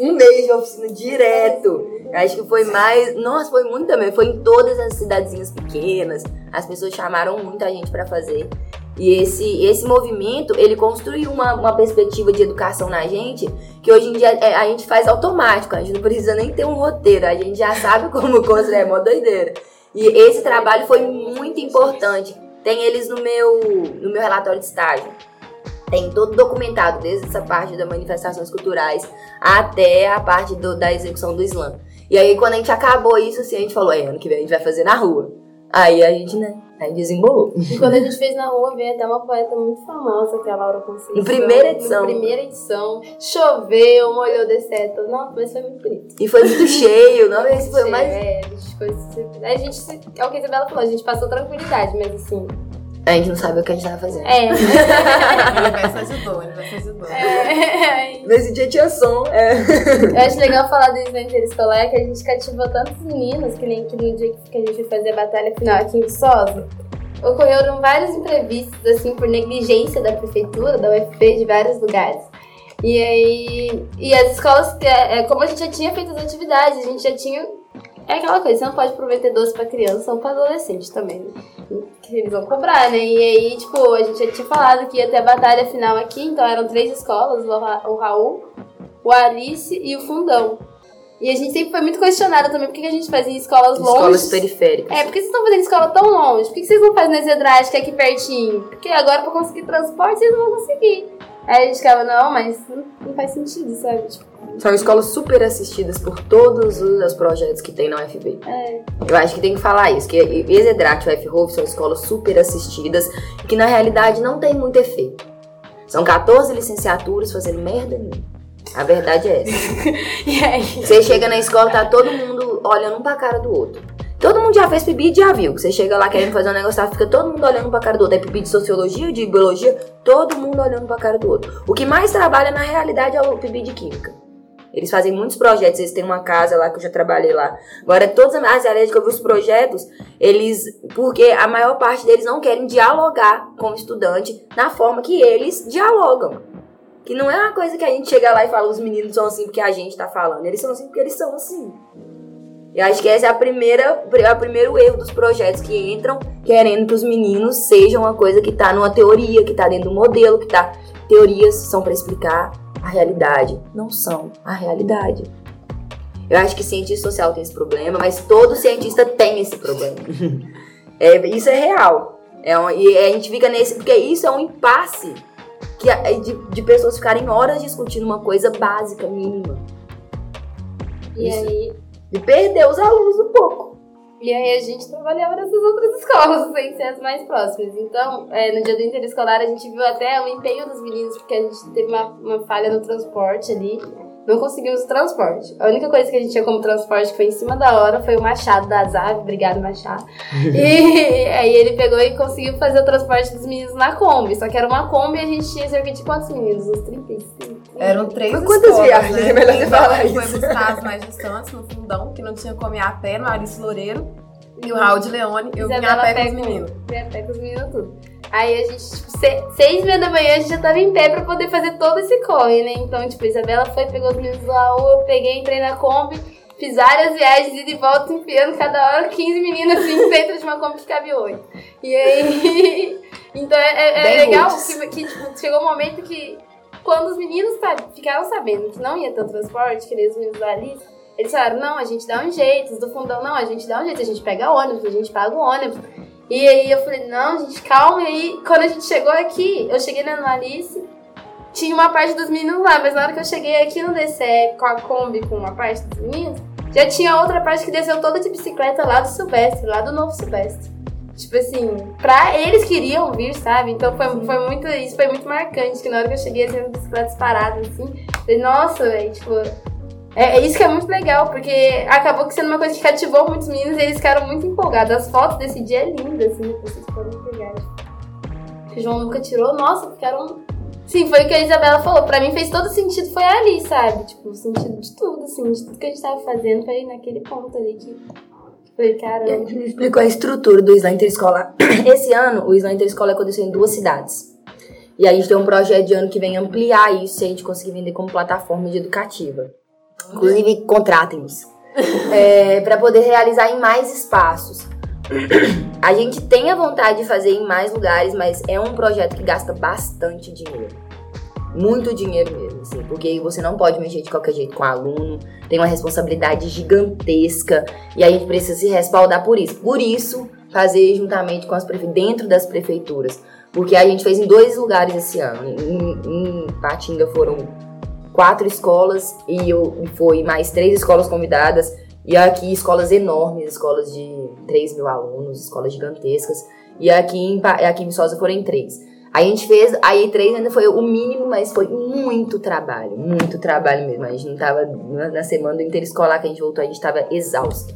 Speaker 2: um mês de oficina direto. Acho que foi mais. Nossa, foi muito também. Foi em todas as cidadezinhas pequenas. As pessoas chamaram muita gente para fazer. E esse, esse movimento, ele construiu uma, uma perspectiva de educação na gente que hoje em dia é, a gente faz automático, a gente não precisa nem ter um roteiro, a gente já sabe como construir, é mó doideira. E esse trabalho foi muito importante. Tem eles no meu, no meu relatório de estágio. Tem todo documentado, desde essa parte das manifestações culturais até a parte do, da execução do Islã. E aí, quando a gente acabou isso, assim, a gente falou: é, ano que vem a gente vai fazer na rua. Aí a gente, né, Aí desembolou.
Speaker 4: E quando a gente fez na rua, veio até uma poeta muito famosa, que é a Laura Conceição.
Speaker 2: Em primeira edição.
Speaker 4: Em primeira edição. Choveu, molhou de certo. Não, mas foi muito bonito.
Speaker 2: E foi muito cheio, não? Esse foi mais.
Speaker 4: É, a gente foi. A gente, é o que a Isabela falou, a gente passou tranquilidade, mas assim.
Speaker 2: A gente não sabia o que a gente tava fazendo.
Speaker 4: É.
Speaker 3: O universo ajudou, o universo ajudou.
Speaker 4: é.
Speaker 2: Nesse dia tinha som. É.
Speaker 4: Eu acho legal falar do Slam Interescolar que a gente cativou tantos meninos, que nem que no dia que a gente foi fazer a batalha final aqui em Viçosa, ocorreram vários imprevistos, assim, por negligência da prefeitura, da UFP, de vários lugares. E aí, e as escolas, é, é, como a gente já tinha feito as atividades, a gente já tinha. É aquela coisa, você não pode prometer doce pra criança ou pra adolescente também, né? Que eles vão comprar, né? E aí, tipo, a gente já tinha falado que ia ter a batalha final aqui, então eram três escolas, o Ra- o Raul, o Alice e o Fundão. E a gente sempre foi muito questionada também por que a gente fazia escolas longe.
Speaker 2: Escolas periféricas.
Speaker 4: É, por que vocês estão fazendo escola tão longe? Por que vocês não fazem na Zedrade, que é aqui pertinho? Porque agora pra conseguir transporte vocês não vão conseguir. Aí a gente ficava, não, mas não, não faz sentido, sabe? Tipo,
Speaker 2: São escolas super assistidas por todos os os projetos que tem na UFB.
Speaker 4: é,
Speaker 2: Eu acho que tem que falar isso, que Exedrat e UFROV são escolas super assistidas que na realidade não tem muito efeito. São 14 licenciaturas fazendo merda nenhuma. A verdade é essa.
Speaker 4: e aí?
Speaker 2: Você chega na escola, tá todo mundo olhando um pra cara do outro. Todo mundo já fez PIB e já viu. Você chega lá querendo fazer um negócio, fica todo mundo olhando pra cara do outro. É PIB de sociologia, de biologia, todo mundo olhando pra cara do outro. O que mais trabalha na realidade é o PIB de química. Eles fazem muitos projetos, eles têm uma casa lá que eu já trabalhei lá. Agora, todas as áreas que eu vi os projetos, eles. Porque a maior parte deles não querem dialogar com o estudante na forma que eles dialogam. Que não é uma coisa que a gente chega lá e fala, os meninos são assim porque a gente tá falando. Eles são assim porque eles são assim. Eu acho que esse é a primeira, o primeiro erro dos projetos que entram querendo que os meninos sejam uma coisa que tá numa teoria, que tá dentro do modelo, que tá. Teorias são para explicar a realidade. Não são a realidade. Eu acho que cientista social tem esse problema, mas todo cientista tem esse problema. É, isso é real. É um- e a gente fica nesse. Porque isso é um impasse que, é de, de pessoas ficarem horas discutindo uma coisa básica, mínima.
Speaker 4: E
Speaker 2: Isso.
Speaker 4: aí?
Speaker 2: De perder os alunos um pouco.
Speaker 4: E aí a gente trabalhava nessas outras escolas, sem ser as mais próximas. Então, é, no dia do interescolar, a gente viu até o empenho dos meninos, porque a gente teve uma, uma falha no transporte ali. Não conseguimos o transporte. A única coisa que a gente tinha como transporte que foi em cima da hora foi o Machado da Azave. Obrigado, Machado. e aí ele pegou e conseguiu fazer o transporte dos meninos na Kombi. Só que era uma Kombi e a gente tinha cerca de quantos meninos? Uns 35?
Speaker 3: Eram três
Speaker 2: Mas quantas
Speaker 3: escolas,
Speaker 2: viagens?
Speaker 3: né?
Speaker 2: É melhor você
Speaker 3: Então,
Speaker 2: falar
Speaker 3: Foi
Speaker 2: isso.
Speaker 3: buscar as mais distantes, no fundão, que não tinha como ir a pé, no Alice Loureiro. E o Raul de Leone, eu vinha a
Speaker 4: Isabela
Speaker 3: pé com os meninos.
Speaker 4: Vinha a pé com os meninos tudo. Aí a gente, tipo, se- seis e meia da manhã, a gente já tava em pé pra poder fazer todo esse corre, né? Então, tipo, a Isabela foi, pegou os meninos do Raul, eu peguei, entrei na Kombi, fiz várias viagens, ida e volta, enfiando cada hora 15 meninas assim dentro de uma Kombi que cabe oito. E aí. Então é, é- é legal que, que, tipo, chegou um momento que, quando os meninos ficaram sabendo que não ia ter o transporte, que os meninos da Alice, eles falaram, não, a gente dá um jeito, os do fundão, não, a gente dá um jeito, a gente pega ônibus, a gente paga o ônibus. E aí eu falei, não, gente, calma. E aí, quando a gente chegou aqui, eu cheguei na Alice, tinha uma parte dos meninos lá, mas na hora que eu cheguei aqui no DCE com a Kombi com uma parte dos meninos, já tinha outra parte que desceu toda de bicicleta lá do Silvestre, lá do Novo Silvestre. Tipo assim, pra eles queriam vir, sabe? Então foi, foi muito, isso foi muito marcante, que na hora que eu cheguei assim, as bicicletas paradas, assim, falei, nossa, velho, tipo, é, é isso que é muito legal, porque acabou que sendo uma coisa que cativou muitos meninos e eles ficaram muito empolgados. As fotos desse dia é linda, assim, depois vocês podem pegar. Que o João nunca tirou, nossa, ficaram. Sim, foi o que a Isabela falou. Pra mim fez todo sentido, foi ali, sabe? Tipo, o sentido de tudo, assim, de tudo que a gente tava fazendo, foi naquele ponto ali que. Falei, caramba.
Speaker 2: Ele explicou a estrutura do Islã Interescolar. Esse ano, o Islã Interescolar aconteceu em duas cidades. E a gente tem um projeto de ano que vem ampliar isso se a gente conseguir vender como plataforma de educativa. Inclusive, contratem-nos. É, para poder realizar em mais espaços. A gente tem a vontade de fazer em mais lugares, mas é um projeto que gasta bastante dinheiro. Muito dinheiro mesmo, assim, porque você não pode mexer de qualquer jeito com o aluno, tem uma responsabilidade gigantesca e a gente precisa se respaldar por isso. Por isso, fazer juntamente com as dentro das prefeituras. Porque a gente fez em dois lugares esse ano. Em, em Patinga foram quatro escolas e eu, foi mais três escolas convidadas. E aqui escolas enormes, escolas de 3 mil alunos, escolas gigantescas. E aqui em, aqui em Viçosa foram em três. A gente fez, aí três ainda foi o mínimo, mas foi muito trabalho, muito trabalho mesmo. A gente não tava, na na semana do interescolar que a gente voltou, a gente tava exausto.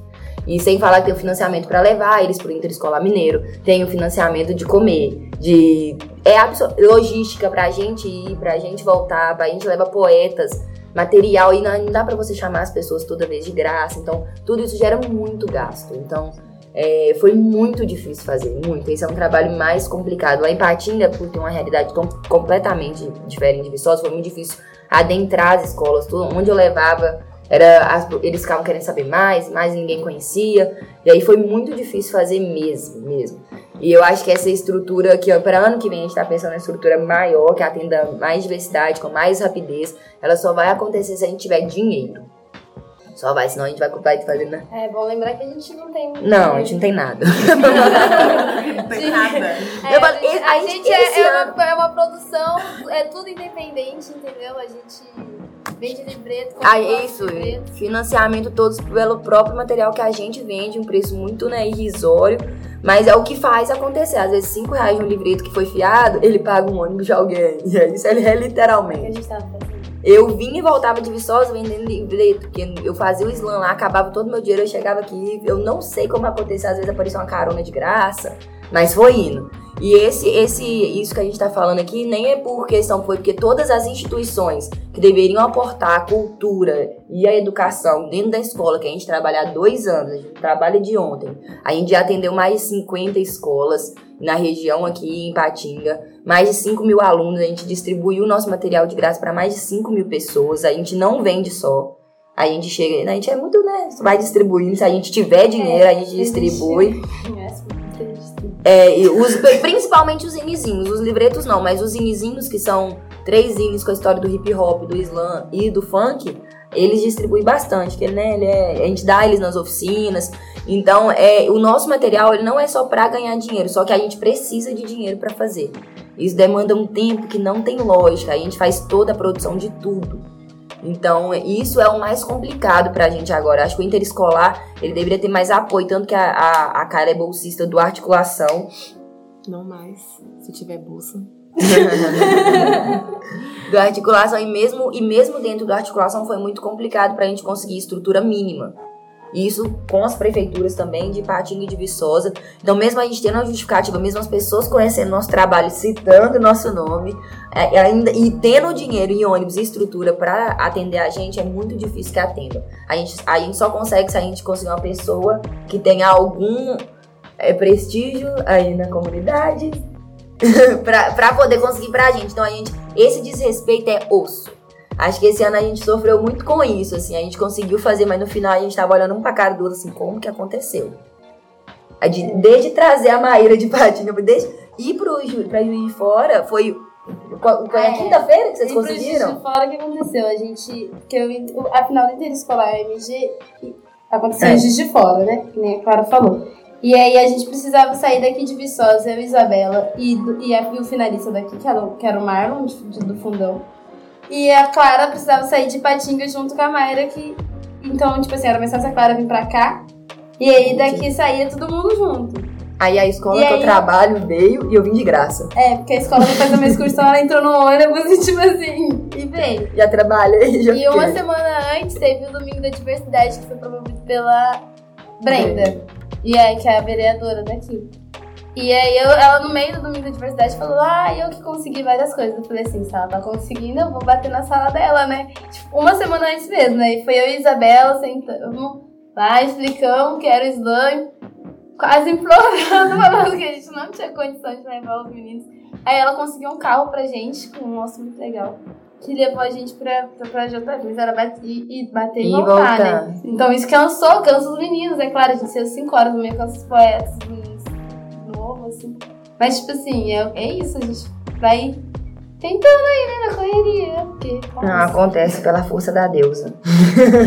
Speaker 2: E sem falar que tem o financiamento para levar eles pro Interescolar Mineiro, tem o financiamento de comer, de é logística pra gente ir, pra gente voltar, pra gente levar poetas, material e não, não dá para você chamar as pessoas toda vez de graça. Então, tudo isso gera muito gasto. Então, é, foi muito difícil fazer, muito. Esse é um trabalho mais complicado. Lá em Patinga, por ter uma realidade tão completamente diferente de Viçosa, foi muito difícil adentrar as escolas, tudo, onde eu levava era, eles ficavam querendo saber mais, mais ninguém conhecia. E aí foi muito difícil fazer mesmo, mesmo. E eu acho que essa estrutura que para ano que vem a gente está pensando em estrutura maior, que atenda mais diversidade, com mais rapidez, ela só vai acontecer se a gente tiver dinheiro. Só vai, senão a gente vai vai fazer, né?
Speaker 4: É bom lembrar que a gente não tem.
Speaker 2: Não, a gente não tem nada.
Speaker 1: não tem nada.
Speaker 4: É, a gente, a gente é, é, uma, é uma produção, é tudo independente, entendeu? A gente Vende livreto.
Speaker 2: Ah, isso. Livreto. Financiamento todos pelo próprio material que a gente vende, um preço muito né, irrisório. Mas é o que faz acontecer. Às vezes, 5 reais no livreto que foi fiado, ele paga um ônibus de alguém. E é isso é literalmente.
Speaker 4: É que a gente tava fazendo.
Speaker 2: Eu vinha e voltava de Viçosa vendendo livreto, porque eu fazia o slam lá, acabava todo meu dinheiro, eu chegava aqui, eu não sei como acontecia, às vezes aparecia uma carona de graça, mas foi indo. E esse, esse, isso que a gente está falando aqui nem é por questão, foi porque todas as instituições que deveriam aportar a cultura e a educação dentro da escola, que a gente trabalha há dois anos, a gente trabalha de ontem, a gente já atendeu mais de 50 escolas na região aqui em Patinga, mais de 5 mil alunos, a gente distribuiu o nosso material de graça para mais de 5 mil pessoas, a gente não vende só. A gente chega, a gente é muito, né? Vai distribuindo. Se a gente tiver dinheiro, a gente distribui. É, os, principalmente os inizinhos, os livretos não, mas os inizinhos que são três zines com a história do hip hop, do slam e do funk, eles distribuem bastante, que né, ele é, a gente dá eles nas oficinas. Então, é, o nosso material ele não é só para ganhar dinheiro, só que a gente precisa de dinheiro para fazer. Isso demanda um tempo que não tem lógica. A gente faz toda a produção de tudo. Então, isso é o mais complicado pra gente agora. Acho que o interescolar, ele deveria ter mais apoio, tanto que a, a, a cara é bolsista do articulação.
Speaker 3: Não mais, se tiver bolsa.
Speaker 2: do articulação e mesmo, e mesmo dentro do articulação foi muito complicado pra gente conseguir estrutura mínima. Isso com as prefeituras também de Patinga e de Viçosa. Então, mesmo a gente tendo uma justificativa, mesmo as pessoas conhecendo nosso trabalho, citando nosso nome, é, ainda e tendo dinheiro em ônibus e estrutura para atender a gente, é muito difícil que atenda. A gente, a gente só consegue se a gente conseguir uma pessoa que tenha algum é, prestígio aí na comunidade para poder conseguir pra gente. Então, a gente, esse desrespeito é osso. Acho que esse ano a gente sofreu muito com isso, assim. A gente conseguiu fazer, mas no final a gente tava olhando um pra cara do outro, assim, como que aconteceu? De, desde trazer a Maíra de Patinga, desde ir pro, pra Juiz de Fora, foi foi a é, quinta-feira que vocês conseguiram?
Speaker 4: De fora que aconteceu. A gente. Que eu, a final do interescolar MG aconteceu é. em Juiz de Fora, né? Que nem a Clara falou. E aí a gente precisava sair daqui de Viçosa, eu e Isabela, e, e, a, e o finalista daqui, que era, que era o Marlon, de, de, do fundão. E a Clara precisava sair de Patinga junto com a Mayra, que. Então, tipo assim, era mais fácil a Clara vir pra cá. E aí daqui saía todo mundo junto.
Speaker 2: Aí a escola e que aí... eu trabalho veio e eu vim de graça.
Speaker 4: É, porque a escola faz uma excursão, ela entrou no ônibus e tipo assim, e veio.
Speaker 2: Já trabalhei, já
Speaker 4: E uma semana antes teve o Domingo da Diversidade, que foi promovido pela Brenda. É. E aí, que é a vereadora daqui. E aí eu, ela no meio do domingo da diversidade falou, ah, eu que consegui várias coisas. Eu falei assim, se ela tá conseguindo, eu vou bater na sala dela, né? Tipo, uma semana antes mesmo, né? E foi eu e Isabela sentamos lá, explicamos que era o slam, quase implorando, falando que a gente não tinha condição de levar os meninos. Aí ela conseguiu um carro pra gente, com um moço muito legal. Que levou a gente pra, pra, pra JV, era bater e, bater e voltar, voltar, né? Então isso cansou, cansa os meninos, é claro, a gente saiu 5 horas no meio com os poetas, os meninos assim. Mas, tipo assim, é, é isso, a gente vai tentando aí, né, na correria. Porque,
Speaker 2: Não, acontece pela força da deusa.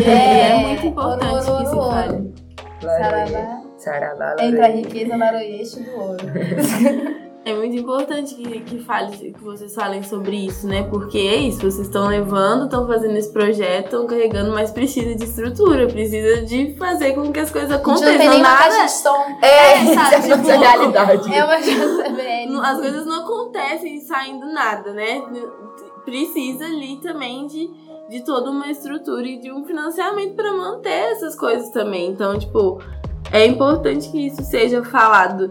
Speaker 1: É, é muito importante ouro, ouro, que se fale.
Speaker 4: Saravá. Saravá. Entre a riqueza, naroyeste do ouro.
Speaker 1: É muito importante que, que, fale, que vocês falem sobre isso, né? Porque é isso, vocês estão levando, estão fazendo esse projeto, estão carregando, mas precisa de estrutura, precisa de fazer com que as coisas aconteçam.
Speaker 4: Não tem nada. caixa de som.
Speaker 2: É, é sabe? Tipo, é realidade.
Speaker 4: É uma JBL.
Speaker 1: As coisas não acontecem saindo nada, né? Precisa ali também de, de toda uma estrutura e de um financiamento para manter essas coisas também. Então, tipo, é importante que isso seja falado.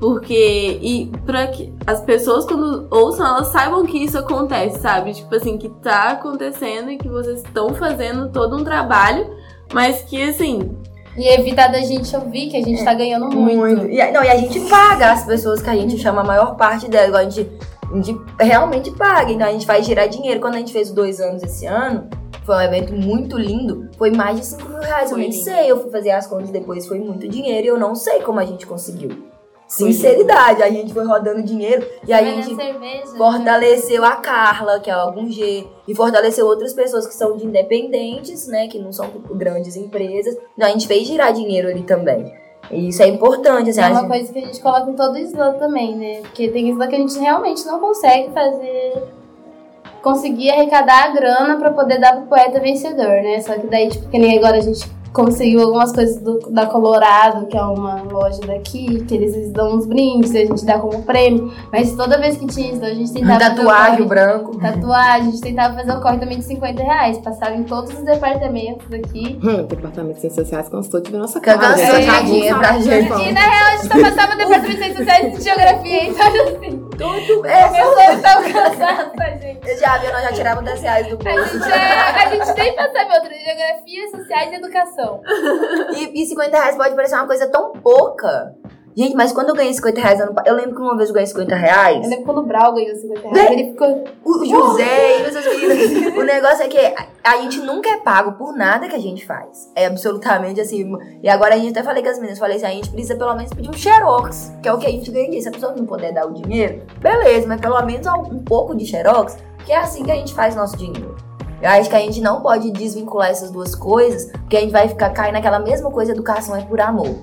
Speaker 1: Porque, e para que as pessoas quando ouçam, elas saibam que isso acontece, sabe? Tipo assim, que tá acontecendo e que vocês estão fazendo todo um trabalho, mas que assim,
Speaker 4: e evitar da gente ouvir que a gente é, tá ganhando muito. muito.
Speaker 2: E, não, e a gente paga as pessoas que a gente chama a maior parte delas. A gente, a gente realmente paga. Então a gente faz girar dinheiro. Quando a gente fez dois anos esse ano, foi um evento muito lindo. Foi mais de 5 mil reais. Eu nem sei. Eu fui fazer as contas depois. Foi muito dinheiro e eu não sei como a gente conseguiu. Sinceridade, a gente foi rodando dinheiro e a gente cerveja, fortaleceu né? a Carla, que é algum G, e fortaleceu outras pessoas que são de independentes, né, que não são grandes empresas. Então a gente fez girar dinheiro ali também. E isso é importante. Assim,
Speaker 4: é uma gente... coisa que a gente coloca em todo o slam também, né? Porque tem slam que a gente realmente não consegue fazer conseguir arrecadar a grana para poder dar pro poeta vencedor, né? Só que daí, tipo, que nem agora a gente conseguiu algumas coisas do, da Colorado, que é uma loja daqui, que eles dão uns brindes, a gente dá como prêmio. Mas toda vez que tinha isso, a gente tentava.
Speaker 2: Tatuagem o branco.
Speaker 4: Tatuagem, a gente tentava fazer o corre também de 50 reais. Passava em todos os departamentos aqui.
Speaker 3: Hum, departamento de Ciências Sociais cansou de ver nossa cara.
Speaker 2: Cansou de dinheiro pra gente.
Speaker 4: E na real, a gente só passava no departamento de Ciências Sociais de Geografia, então assim.
Speaker 2: Tudo
Speaker 4: é. As pessoas estavam cansadas, tá, gente?
Speaker 2: Eu já vi, nós já tiramos 10 reais do bolso.
Speaker 4: A gente, é, a gente nem pensava em outra. Geografia, Sociais e Educação.
Speaker 2: E, e 50 reais pode parecer uma coisa tão pouca. Gente, mas quando eu ganhei 50 reais, eu, eu lembro que uma vez eu ganhei 50 reais.
Speaker 4: Eu lembro quando o Brau ganhou 50 reais. Ele ficou.
Speaker 2: O José e o negócio é que a, gente nunca é pago por nada que a gente faz. É absolutamente assim. E agora a gente até falei com as meninas, falei assim: a gente precisa pelo menos pedir um xerox, que é o que a gente ganha aqui. Se a pessoa não puder dar o dinheiro, beleza, mas pelo menos um pouco de xerox, que é assim que a gente faz nosso dinheiro. Eu acho que a gente não pode desvincular essas duas coisas, porque a gente vai ficar caindo naquela mesma coisa, educação é por amor.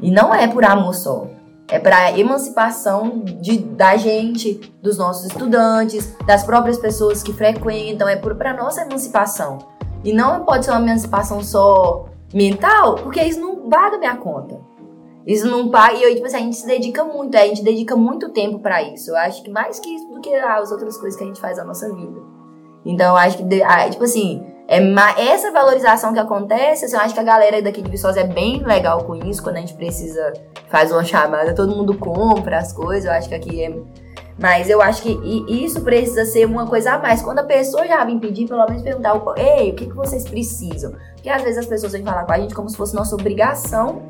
Speaker 2: E não é por amor só. É para emancipação de, da gente, dos nossos estudantes, das próprias pessoas que frequentam, é para nossa emancipação. E não pode ser uma emancipação só mental, porque isso não paga minha conta. Isso não paga. E eu, tipo assim, a gente se dedica muito, a gente dedica muito tempo para isso. Eu acho que mais que isso do que as outras coisas que a gente faz na nossa vida. Então, acho que, tipo assim, é essa valorização que acontece, assim, eu acho que a galera daqui de Viçosa é bem legal com isso, quando a gente precisa, faz uma chamada, todo mundo compra as coisas, eu acho que aqui é... Mas eu acho que isso precisa ser uma coisa a mais. Quando a pessoa já vem pedir, pelo menos perguntar, ei, o que, que vocês precisam? Porque às vezes as pessoas vêm falar com a gente como se fosse nossa obrigação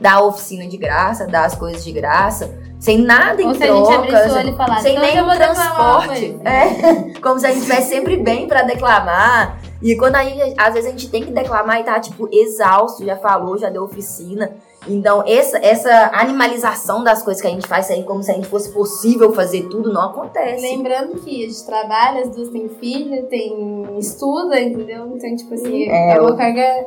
Speaker 2: dar oficina de graça, dar as coisas de graça, sem nada em
Speaker 4: Ou
Speaker 2: troca,
Speaker 4: se a falar,
Speaker 2: sem nenhum transporte. É, como se a gente estivesse sempre bem para declamar. E quando a gente, às vezes a gente tem que declamar e tá, tipo, exausto, já falou, já deu oficina. Então, essa, essa animalização das coisas que a gente faz aí, como se a gente fosse possível fazer tudo, não acontece.
Speaker 4: Lembrando que a gente trabalha, as duas têm filho, tem estuda, entendeu? Então, tipo assim, é, é uma carga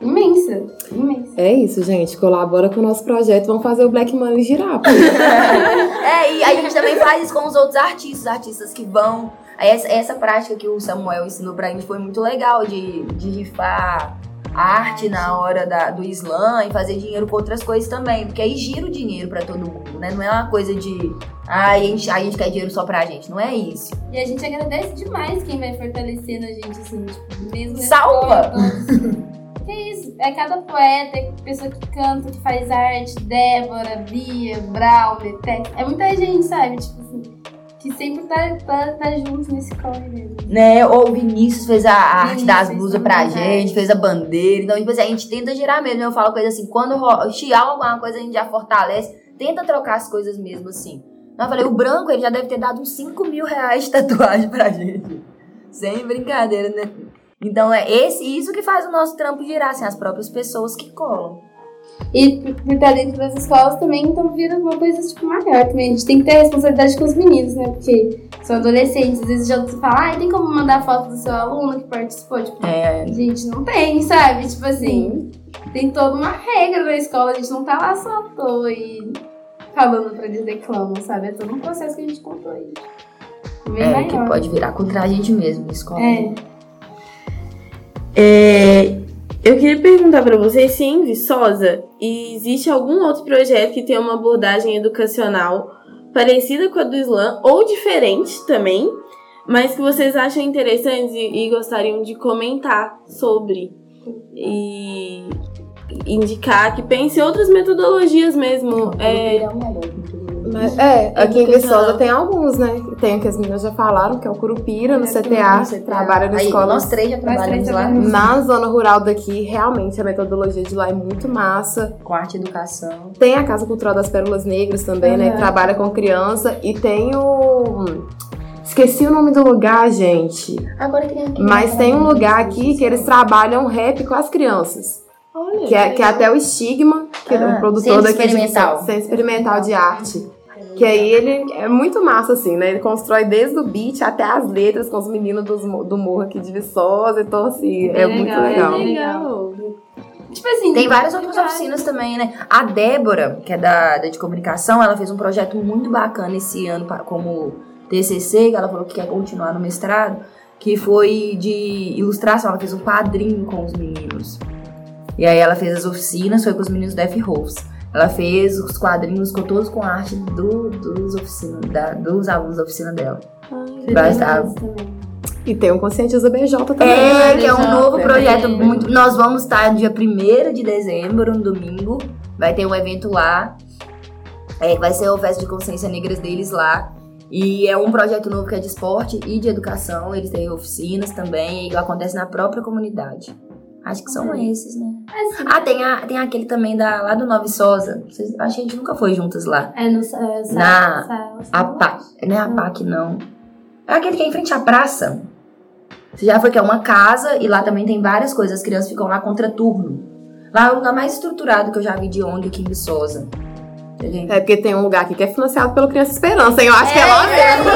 Speaker 4: Imensa, imensa.
Speaker 3: É isso, gente. Colabora com o nosso projeto. Vamos fazer o Black Money girar.
Speaker 2: é, e a gente também faz isso com os outros artistas, artistas que vão. Essa, essa prática que o Samuel ensinou pra gente foi muito legal de, de rifar arte na hora da, do slam e fazer dinheiro com outras coisas também. Porque aí gira o dinheiro para todo mundo, né? Não é uma coisa de. Ah, a gente, a gente quer dinheiro só pra gente. Não é isso.
Speaker 4: E a gente agradece demais quem vai fortalecendo a gente, assim, tipo, mesmo.
Speaker 2: Salva!
Speaker 4: É cada poeta, é pessoa que canta, que faz arte, Débora, Bia, Brau, Tex. É muita gente, sabe? Tipo assim, que sempre tá, tá, tá junto nesse corre mesmo.
Speaker 2: Né? Ou o Vinícius fez a arte das blusas pra gente, fez a bandeira. Então, tipo assim, a gente tenta girar mesmo. Eu falo coisa assim, quando chiar alguma coisa, a gente já fortalece. Tenta trocar as coisas mesmo assim. Eu falei, o branco, ele já deve ter dado uns 5 mil reais de tatuagem pra gente. Sem brincadeira, né? Então é esse isso que faz o nosso trampo girar, assim, as próprias pessoas que colam.
Speaker 4: E por estar dentro das escolas também, então vira uma coisa tipo maior também. A gente tem que ter responsabilidade com os meninos, né? Porque são adolescentes, às vezes já você fala, ah, tem como mandar foto do seu aluno que participou? Tipo, é. gente, não tem, sabe? Tipo assim, tem toda uma regra na escola, a gente não tá lá só à toa e falando pra eles declamam, sabe? É todo um processo que a gente contou aí.
Speaker 2: Bem é, maior. que pode virar contra a gente mesmo na escola.
Speaker 1: É. É, eu queria perguntar para vocês se em Viçosa existe algum outro projeto que tenha uma abordagem educacional parecida com a do Islã ou diferente também, mas que vocês acham interessantes e, e gostariam de comentar sobre. E indicar que pense em outras metodologias mesmo. É,
Speaker 3: Mas, é, aqui em Viçosa tem alguns, né? Tem o que as meninas já falaram, que é o Curupira, no CTA, trabalha na
Speaker 2: Aí,
Speaker 3: escola.
Speaker 2: Nós três já trabalhamos lá
Speaker 3: Na zona rural daqui, realmente, a metodologia de lá é muito massa.
Speaker 2: com arte e educação.
Speaker 3: Tem a Casa Cultural das Pérolas Negras também, né? Que trabalha com criança. E tem o... Esqueci o nome do lugar, gente.
Speaker 2: Agora tem aqui.
Speaker 3: Mas tem um lugar aqui que eles trabalham rap com as crianças. Que é, que é até o Estigma, que é
Speaker 2: Ah,
Speaker 3: um produtor
Speaker 2: Centro
Speaker 3: daqui de
Speaker 2: Experimental.
Speaker 3: Centro Experimental de Arte. Que aí ele é muito massa, assim, né? Ele constrói desde o beat até as letras com os meninos dos do morro aqui de Viçosa. Então, assim, é
Speaker 4: Bem
Speaker 3: muito
Speaker 4: legal,
Speaker 3: legal.
Speaker 4: é
Speaker 1: legal.
Speaker 4: Tipo assim,
Speaker 2: Tem várias outras oficinas também, né? A Débora, que é da, da de comunicação, ela fez um projeto muito bacana esse ano pa- como TCC, que ela falou que quer continuar no mestrado, que foi de ilustração. Ela fez um quadrinho com os meninos. E aí ela fez as oficinas, foi com os meninos da F-Rolls. Ela fez os quadrinhos com todos com a arte do, dos, oficina, da- dos alunos da oficina dela. Vai estar
Speaker 3: E tem o Conscientiza BJ também.
Speaker 2: É,
Speaker 3: né?
Speaker 2: que é um novo projeto muito. Nós vamos estar no dia 1 de dezembro, um domingo. Vai ter um evento lá. É, vai ser o Festa de Consciência Negras deles lá. E é um projeto novo que é de esporte e de educação. Eles têm oficinas também. E acontece na própria comunidade. Acho que são esses, né? Ah, tem, a, tem aquele também da, lá do Nova. Vocês- Acho que a gente nunca foi juntas lá.
Speaker 4: É no. É,
Speaker 2: Na-
Speaker 4: Sa-
Speaker 2: A PAC. Não é a PAC, não. É aquele que é em frente à praça. Você já foi que é uma casa e lá também tem várias coisas. As crianças ficam lá contra turno. Lá é o lugar mais estruturado que eu já vi de ONG aqui em Viçosa.
Speaker 3: É porque tem um lugar aqui que é financiado pelo Criança Esperança, hein? Eu acho que é lá mesmo.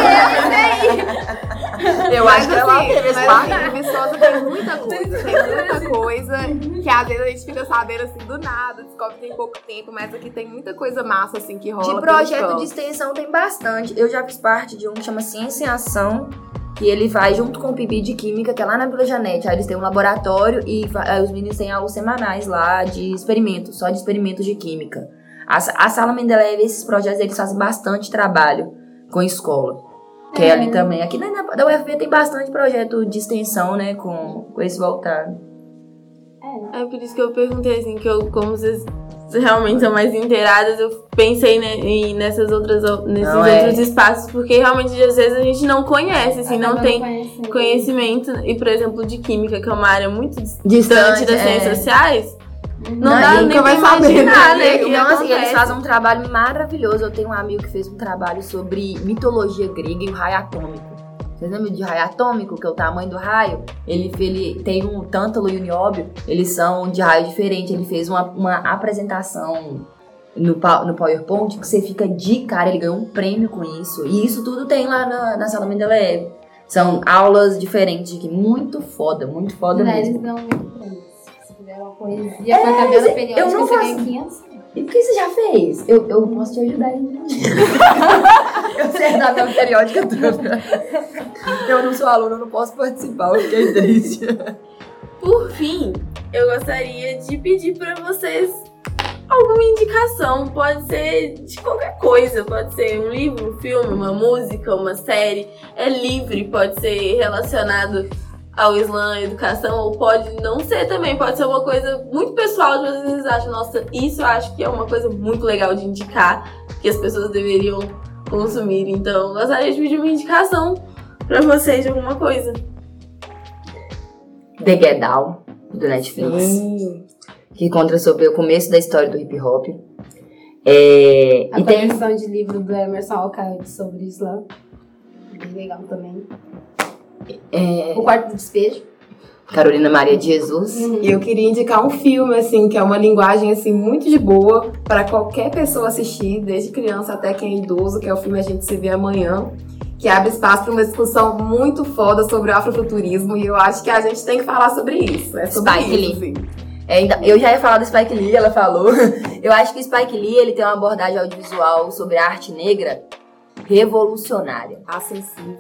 Speaker 2: Eu acho que é lá mesmo esse
Speaker 3: mas
Speaker 2: parque.
Speaker 3: assim, Viçosa tem muita coisa, tem muita coisa que às vezes a gente fica sabendo assim do nada, descobre que tem pouco tempo, mas aqui tem muita coisa massa assim que rola.
Speaker 2: De projeto de extensão tem bastante. Eu já fiz parte de um que chama Ciência em Ação, que ele faz junto com o PIB de Química, que é lá na Vila Janete. Aí eles têm um laboratório e aí os meninos têm aulas semanais lá de experimentos, só de experimentos de Química. A, a Sala Mendeleev, esses projetos, eles fazem bastante trabalho com escola. Que é ali também. Aqui na, na da UFV tem bastante projeto de extensão, né, com, com esse voltado.
Speaker 1: É por isso que eu perguntei, assim, que eu, como vocês realmente são mais inteiradas, eu pensei né, em, nessas outras, nesses
Speaker 2: Não, é.
Speaker 1: outros espaços, porque realmente às vezes a gente não conhece, assim, não
Speaker 4: Acaba
Speaker 1: tem
Speaker 4: conhecendo.
Speaker 1: conhecimento. E, por exemplo, de química, que é uma área muito distante
Speaker 2: Distante,
Speaker 1: das
Speaker 2: é.
Speaker 1: ciências sociais, não,
Speaker 2: Não,
Speaker 1: dá nem
Speaker 3: nunca
Speaker 1: pra
Speaker 3: vai saber, né?
Speaker 1: né?
Speaker 2: assim, eles fazem um trabalho maravilhoso. Eu tenho um amigo que fez um trabalho sobre mitologia grega e o raio atômico. Vocês lembram de raio atômico, que é o tamanho do raio? Ele, ele tem um tântalo e o nióbio, eles são de raio diferente. Ele fez uma, uma apresentação no, no PowerPoint que você fica de cara, ele ganhou um prêmio com isso. E isso tudo tem lá na, na sala Mendeleev. São aulas diferentes, que muito foda, muito foda
Speaker 4: Né,
Speaker 2: mesmo.
Speaker 4: Eles dão muito prêmio. Poesia com a tabela
Speaker 2: eu
Speaker 4: periódica,
Speaker 2: não
Speaker 4: você
Speaker 2: faço.
Speaker 4: ganha 500.
Speaker 2: E por que você já fez? Eu, eu posso te ajudar aí. eu sei a tabela periódica toda. Eu não sou aluna, eu não posso participar, eu fiquei triste.
Speaker 1: Por fim, eu gostaria de pedir pra vocês alguma indicação. Pode ser de qualquer coisa. Pode ser um livro, um filme, uma música, uma série. É livre, pode ser relacionado ao Islã, à educação, ou pode não ser também. Pode ser uma coisa muito pessoal. Às vezes acham, nossa, isso eu acho que é uma coisa muito legal de indicar, que as pessoas deveriam consumir. Então, gostaria de pedir uma indicação pra vocês de alguma coisa.
Speaker 2: The Get Down, do Netflix, que conta sobre o começo da história do hip hop. É,
Speaker 4: A
Speaker 2: e tem.
Speaker 4: coleção de livro do Emerson Alcaide sobre Islã. Bem legal também.
Speaker 2: É,
Speaker 4: O Quarto do Despejo.
Speaker 2: Carolina Maria de Jesus.
Speaker 3: E eu queria indicar um filme, assim, que é uma linguagem, assim, muito de boa para qualquer pessoa assistir, desde criança até quem é idoso, que é o filme A Gente Se Vê Amanhã, que abre espaço para uma discussão muito foda sobre o afrofuturismo e eu acho que a gente tem que falar sobre isso. É sobre
Speaker 2: Spike
Speaker 3: isso,
Speaker 2: Lee.
Speaker 3: assim.
Speaker 2: É, ainda- eu já ia falar do Spike Lee, ela falou. Eu acho que o Spike Lee ele tem uma abordagem audiovisual sobre a arte negra revolucionária.
Speaker 3: Acessível.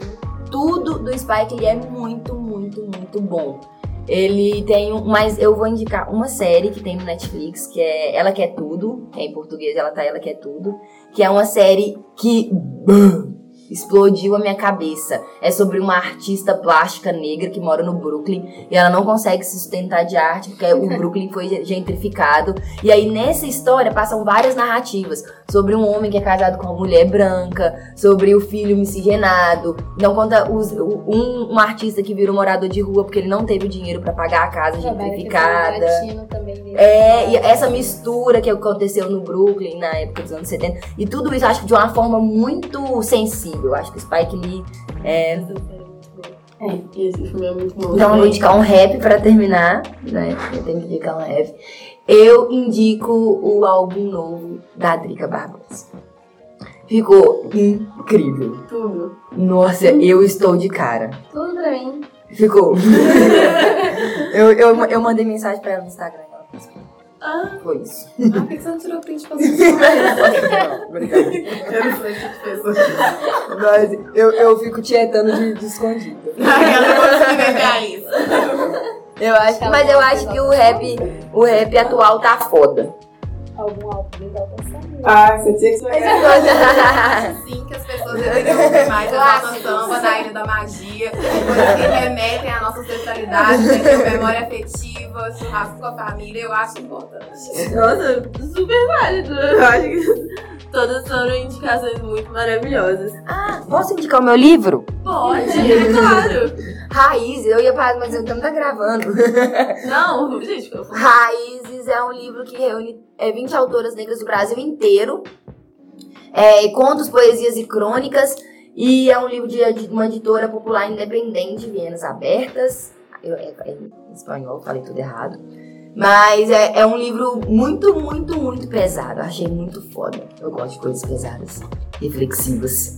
Speaker 2: Tudo do Spike é muito, muito, muito bom. Ele tem um, mas eu vou indicar uma série que tem no Netflix, que é Ela Quer Tudo, é em português ela tá Ela Quer Tudo, que é uma série que explodiu a minha cabeça. É sobre uma artista plástica negra que mora no Brooklyn e ela não consegue se sustentar de arte porque o Brooklyn foi gentrificado. E aí nessa história passam várias narrativas sobre um homem que é casado com uma mulher branca, sobre o filho miscigenado. Não conta os, um, um artista que virou morador de rua porque ele não teve dinheiro para pagar a casa gentrificada. É, e essa mistura que aconteceu no Brooklyn na época dos anos 70. E tudo isso acho que de uma forma muito sensível eu acho que o Spike Lee é.
Speaker 1: É, esse filme é muito bom.
Speaker 2: Então, vou indicar um rap pra terminar, né? Eu tenho que indicar um rap. Eu indico o álbum novo da Drica Barbosa. Ficou incrível.
Speaker 1: Tudo.
Speaker 2: Nossa, eu estou de cara.
Speaker 4: Tudo pra mim.
Speaker 2: Ficou. eu, eu, eu mandei mensagem pra ela no Instagram.
Speaker 3: Ah.
Speaker 2: Foi isso.
Speaker 3: Ah, por que você não tirou print pra você?
Speaker 2: não, obrigado.
Speaker 3: Eu não sei o que fez.
Speaker 2: Mas eu, eu fico tietando de, de escondido.
Speaker 3: eu não negar isso.
Speaker 2: Eu acho, mas eu acho que o rap, o rap atual tá foda.
Speaker 4: Algum álbum legal pra sair.
Speaker 3: Ah, você tinha que
Speaker 2: Mas
Speaker 3: Sim, que as pessoas deveriam mais a nossa samba na Ilha da Magia, coisas que remetem à nossa sexualidade, né, memória afetiva, churrasco com a família, eu acho importante.
Speaker 1: Nossa, super válido. Eu acho que todas foram indicações muito maravilhosas.
Speaker 2: Ah, posso indicar o meu livro?
Speaker 1: Pode, é claro.
Speaker 2: Raiz, eu ia falar, mas eu não tá gravando.
Speaker 1: Não, gente, eu
Speaker 2: Raízes é um livro que reúne é, 20 autoras negras do Brasil inteiro. É, contos, poesias e crônicas. E é um livro de, de uma editora popular independente, Vienas Abertas. Eu, é, é em espanhol, falei tudo errado. Mas é, é um livro muito, muito, muito pesado. Achei muito foda. Eu gosto de coisas pesadas, reflexivas.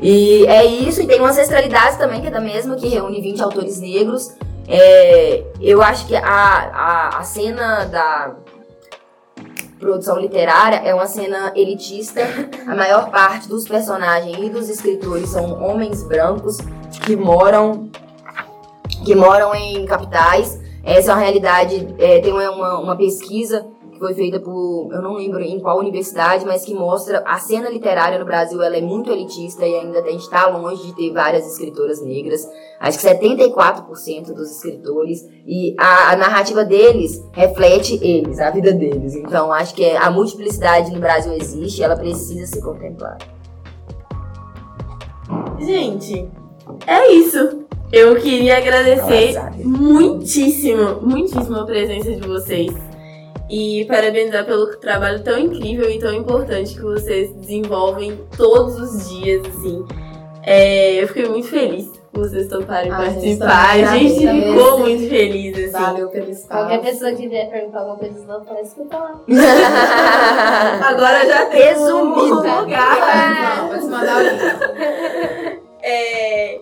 Speaker 2: E é isso, e tem uma ancestralidade também, que é da mesma, que reúne 20 autores negros. É, eu acho que a, a, a cena da produção literária é uma cena elitista. A maior parte dos personagens e dos escritores são homens brancos que moram que moram em capitais. Essa é uma realidade. É, tem uma, uma pesquisa que foi feita por, eu não lembro em qual universidade, mas que mostra a cena literária no Brasil, ela é muito elitista e ainda a gente está longe de ter várias escritoras negras. Acho que 74% dos escritores e a, a, narrativa deles reflete eles, a vida deles. Então acho que a multiplicidade no Brasil existe, ela precisa ser contemplada.
Speaker 1: Gente, é isso. Eu queria agradecer muitíssimo, muitíssimo a presença de vocês e parabenizar pelo trabalho tão incrível e tão importante que vocês desenvolvem todos os dias, assim. É, eu fiquei muito feliz que vocês toparem
Speaker 3: Ah,
Speaker 1: participar. A
Speaker 3: gente
Speaker 1: gente
Speaker 3: também
Speaker 1: ficou muito feliz, assim.
Speaker 3: Valeu pelo espaço.
Speaker 4: Qualquer pessoa que vier perguntar alguma coisa de novo, fala, escuta lá.
Speaker 1: Agora já tem um lugar.
Speaker 3: Não, pode mandar o link.
Speaker 1: É,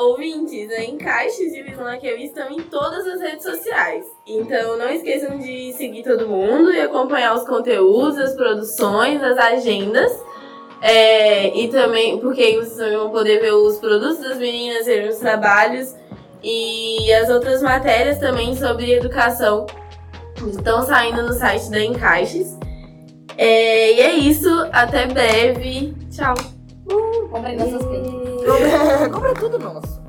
Speaker 1: ouvintes, a Encaixes de Visão Aqui estão em todas as redes sociais. Então não esqueçam de seguir todo mundo e acompanhar os conteúdos, as produções, as agendas. É, e também, porque vocês também vão poder ver os produtos das meninas, ver os trabalhos e as outras matérias também sobre educação estão saindo no site da Encaixes. É, e é isso, até breve. Tchau.
Speaker 4: Comprei nossas coisas.
Speaker 2: Compra tudo nosso.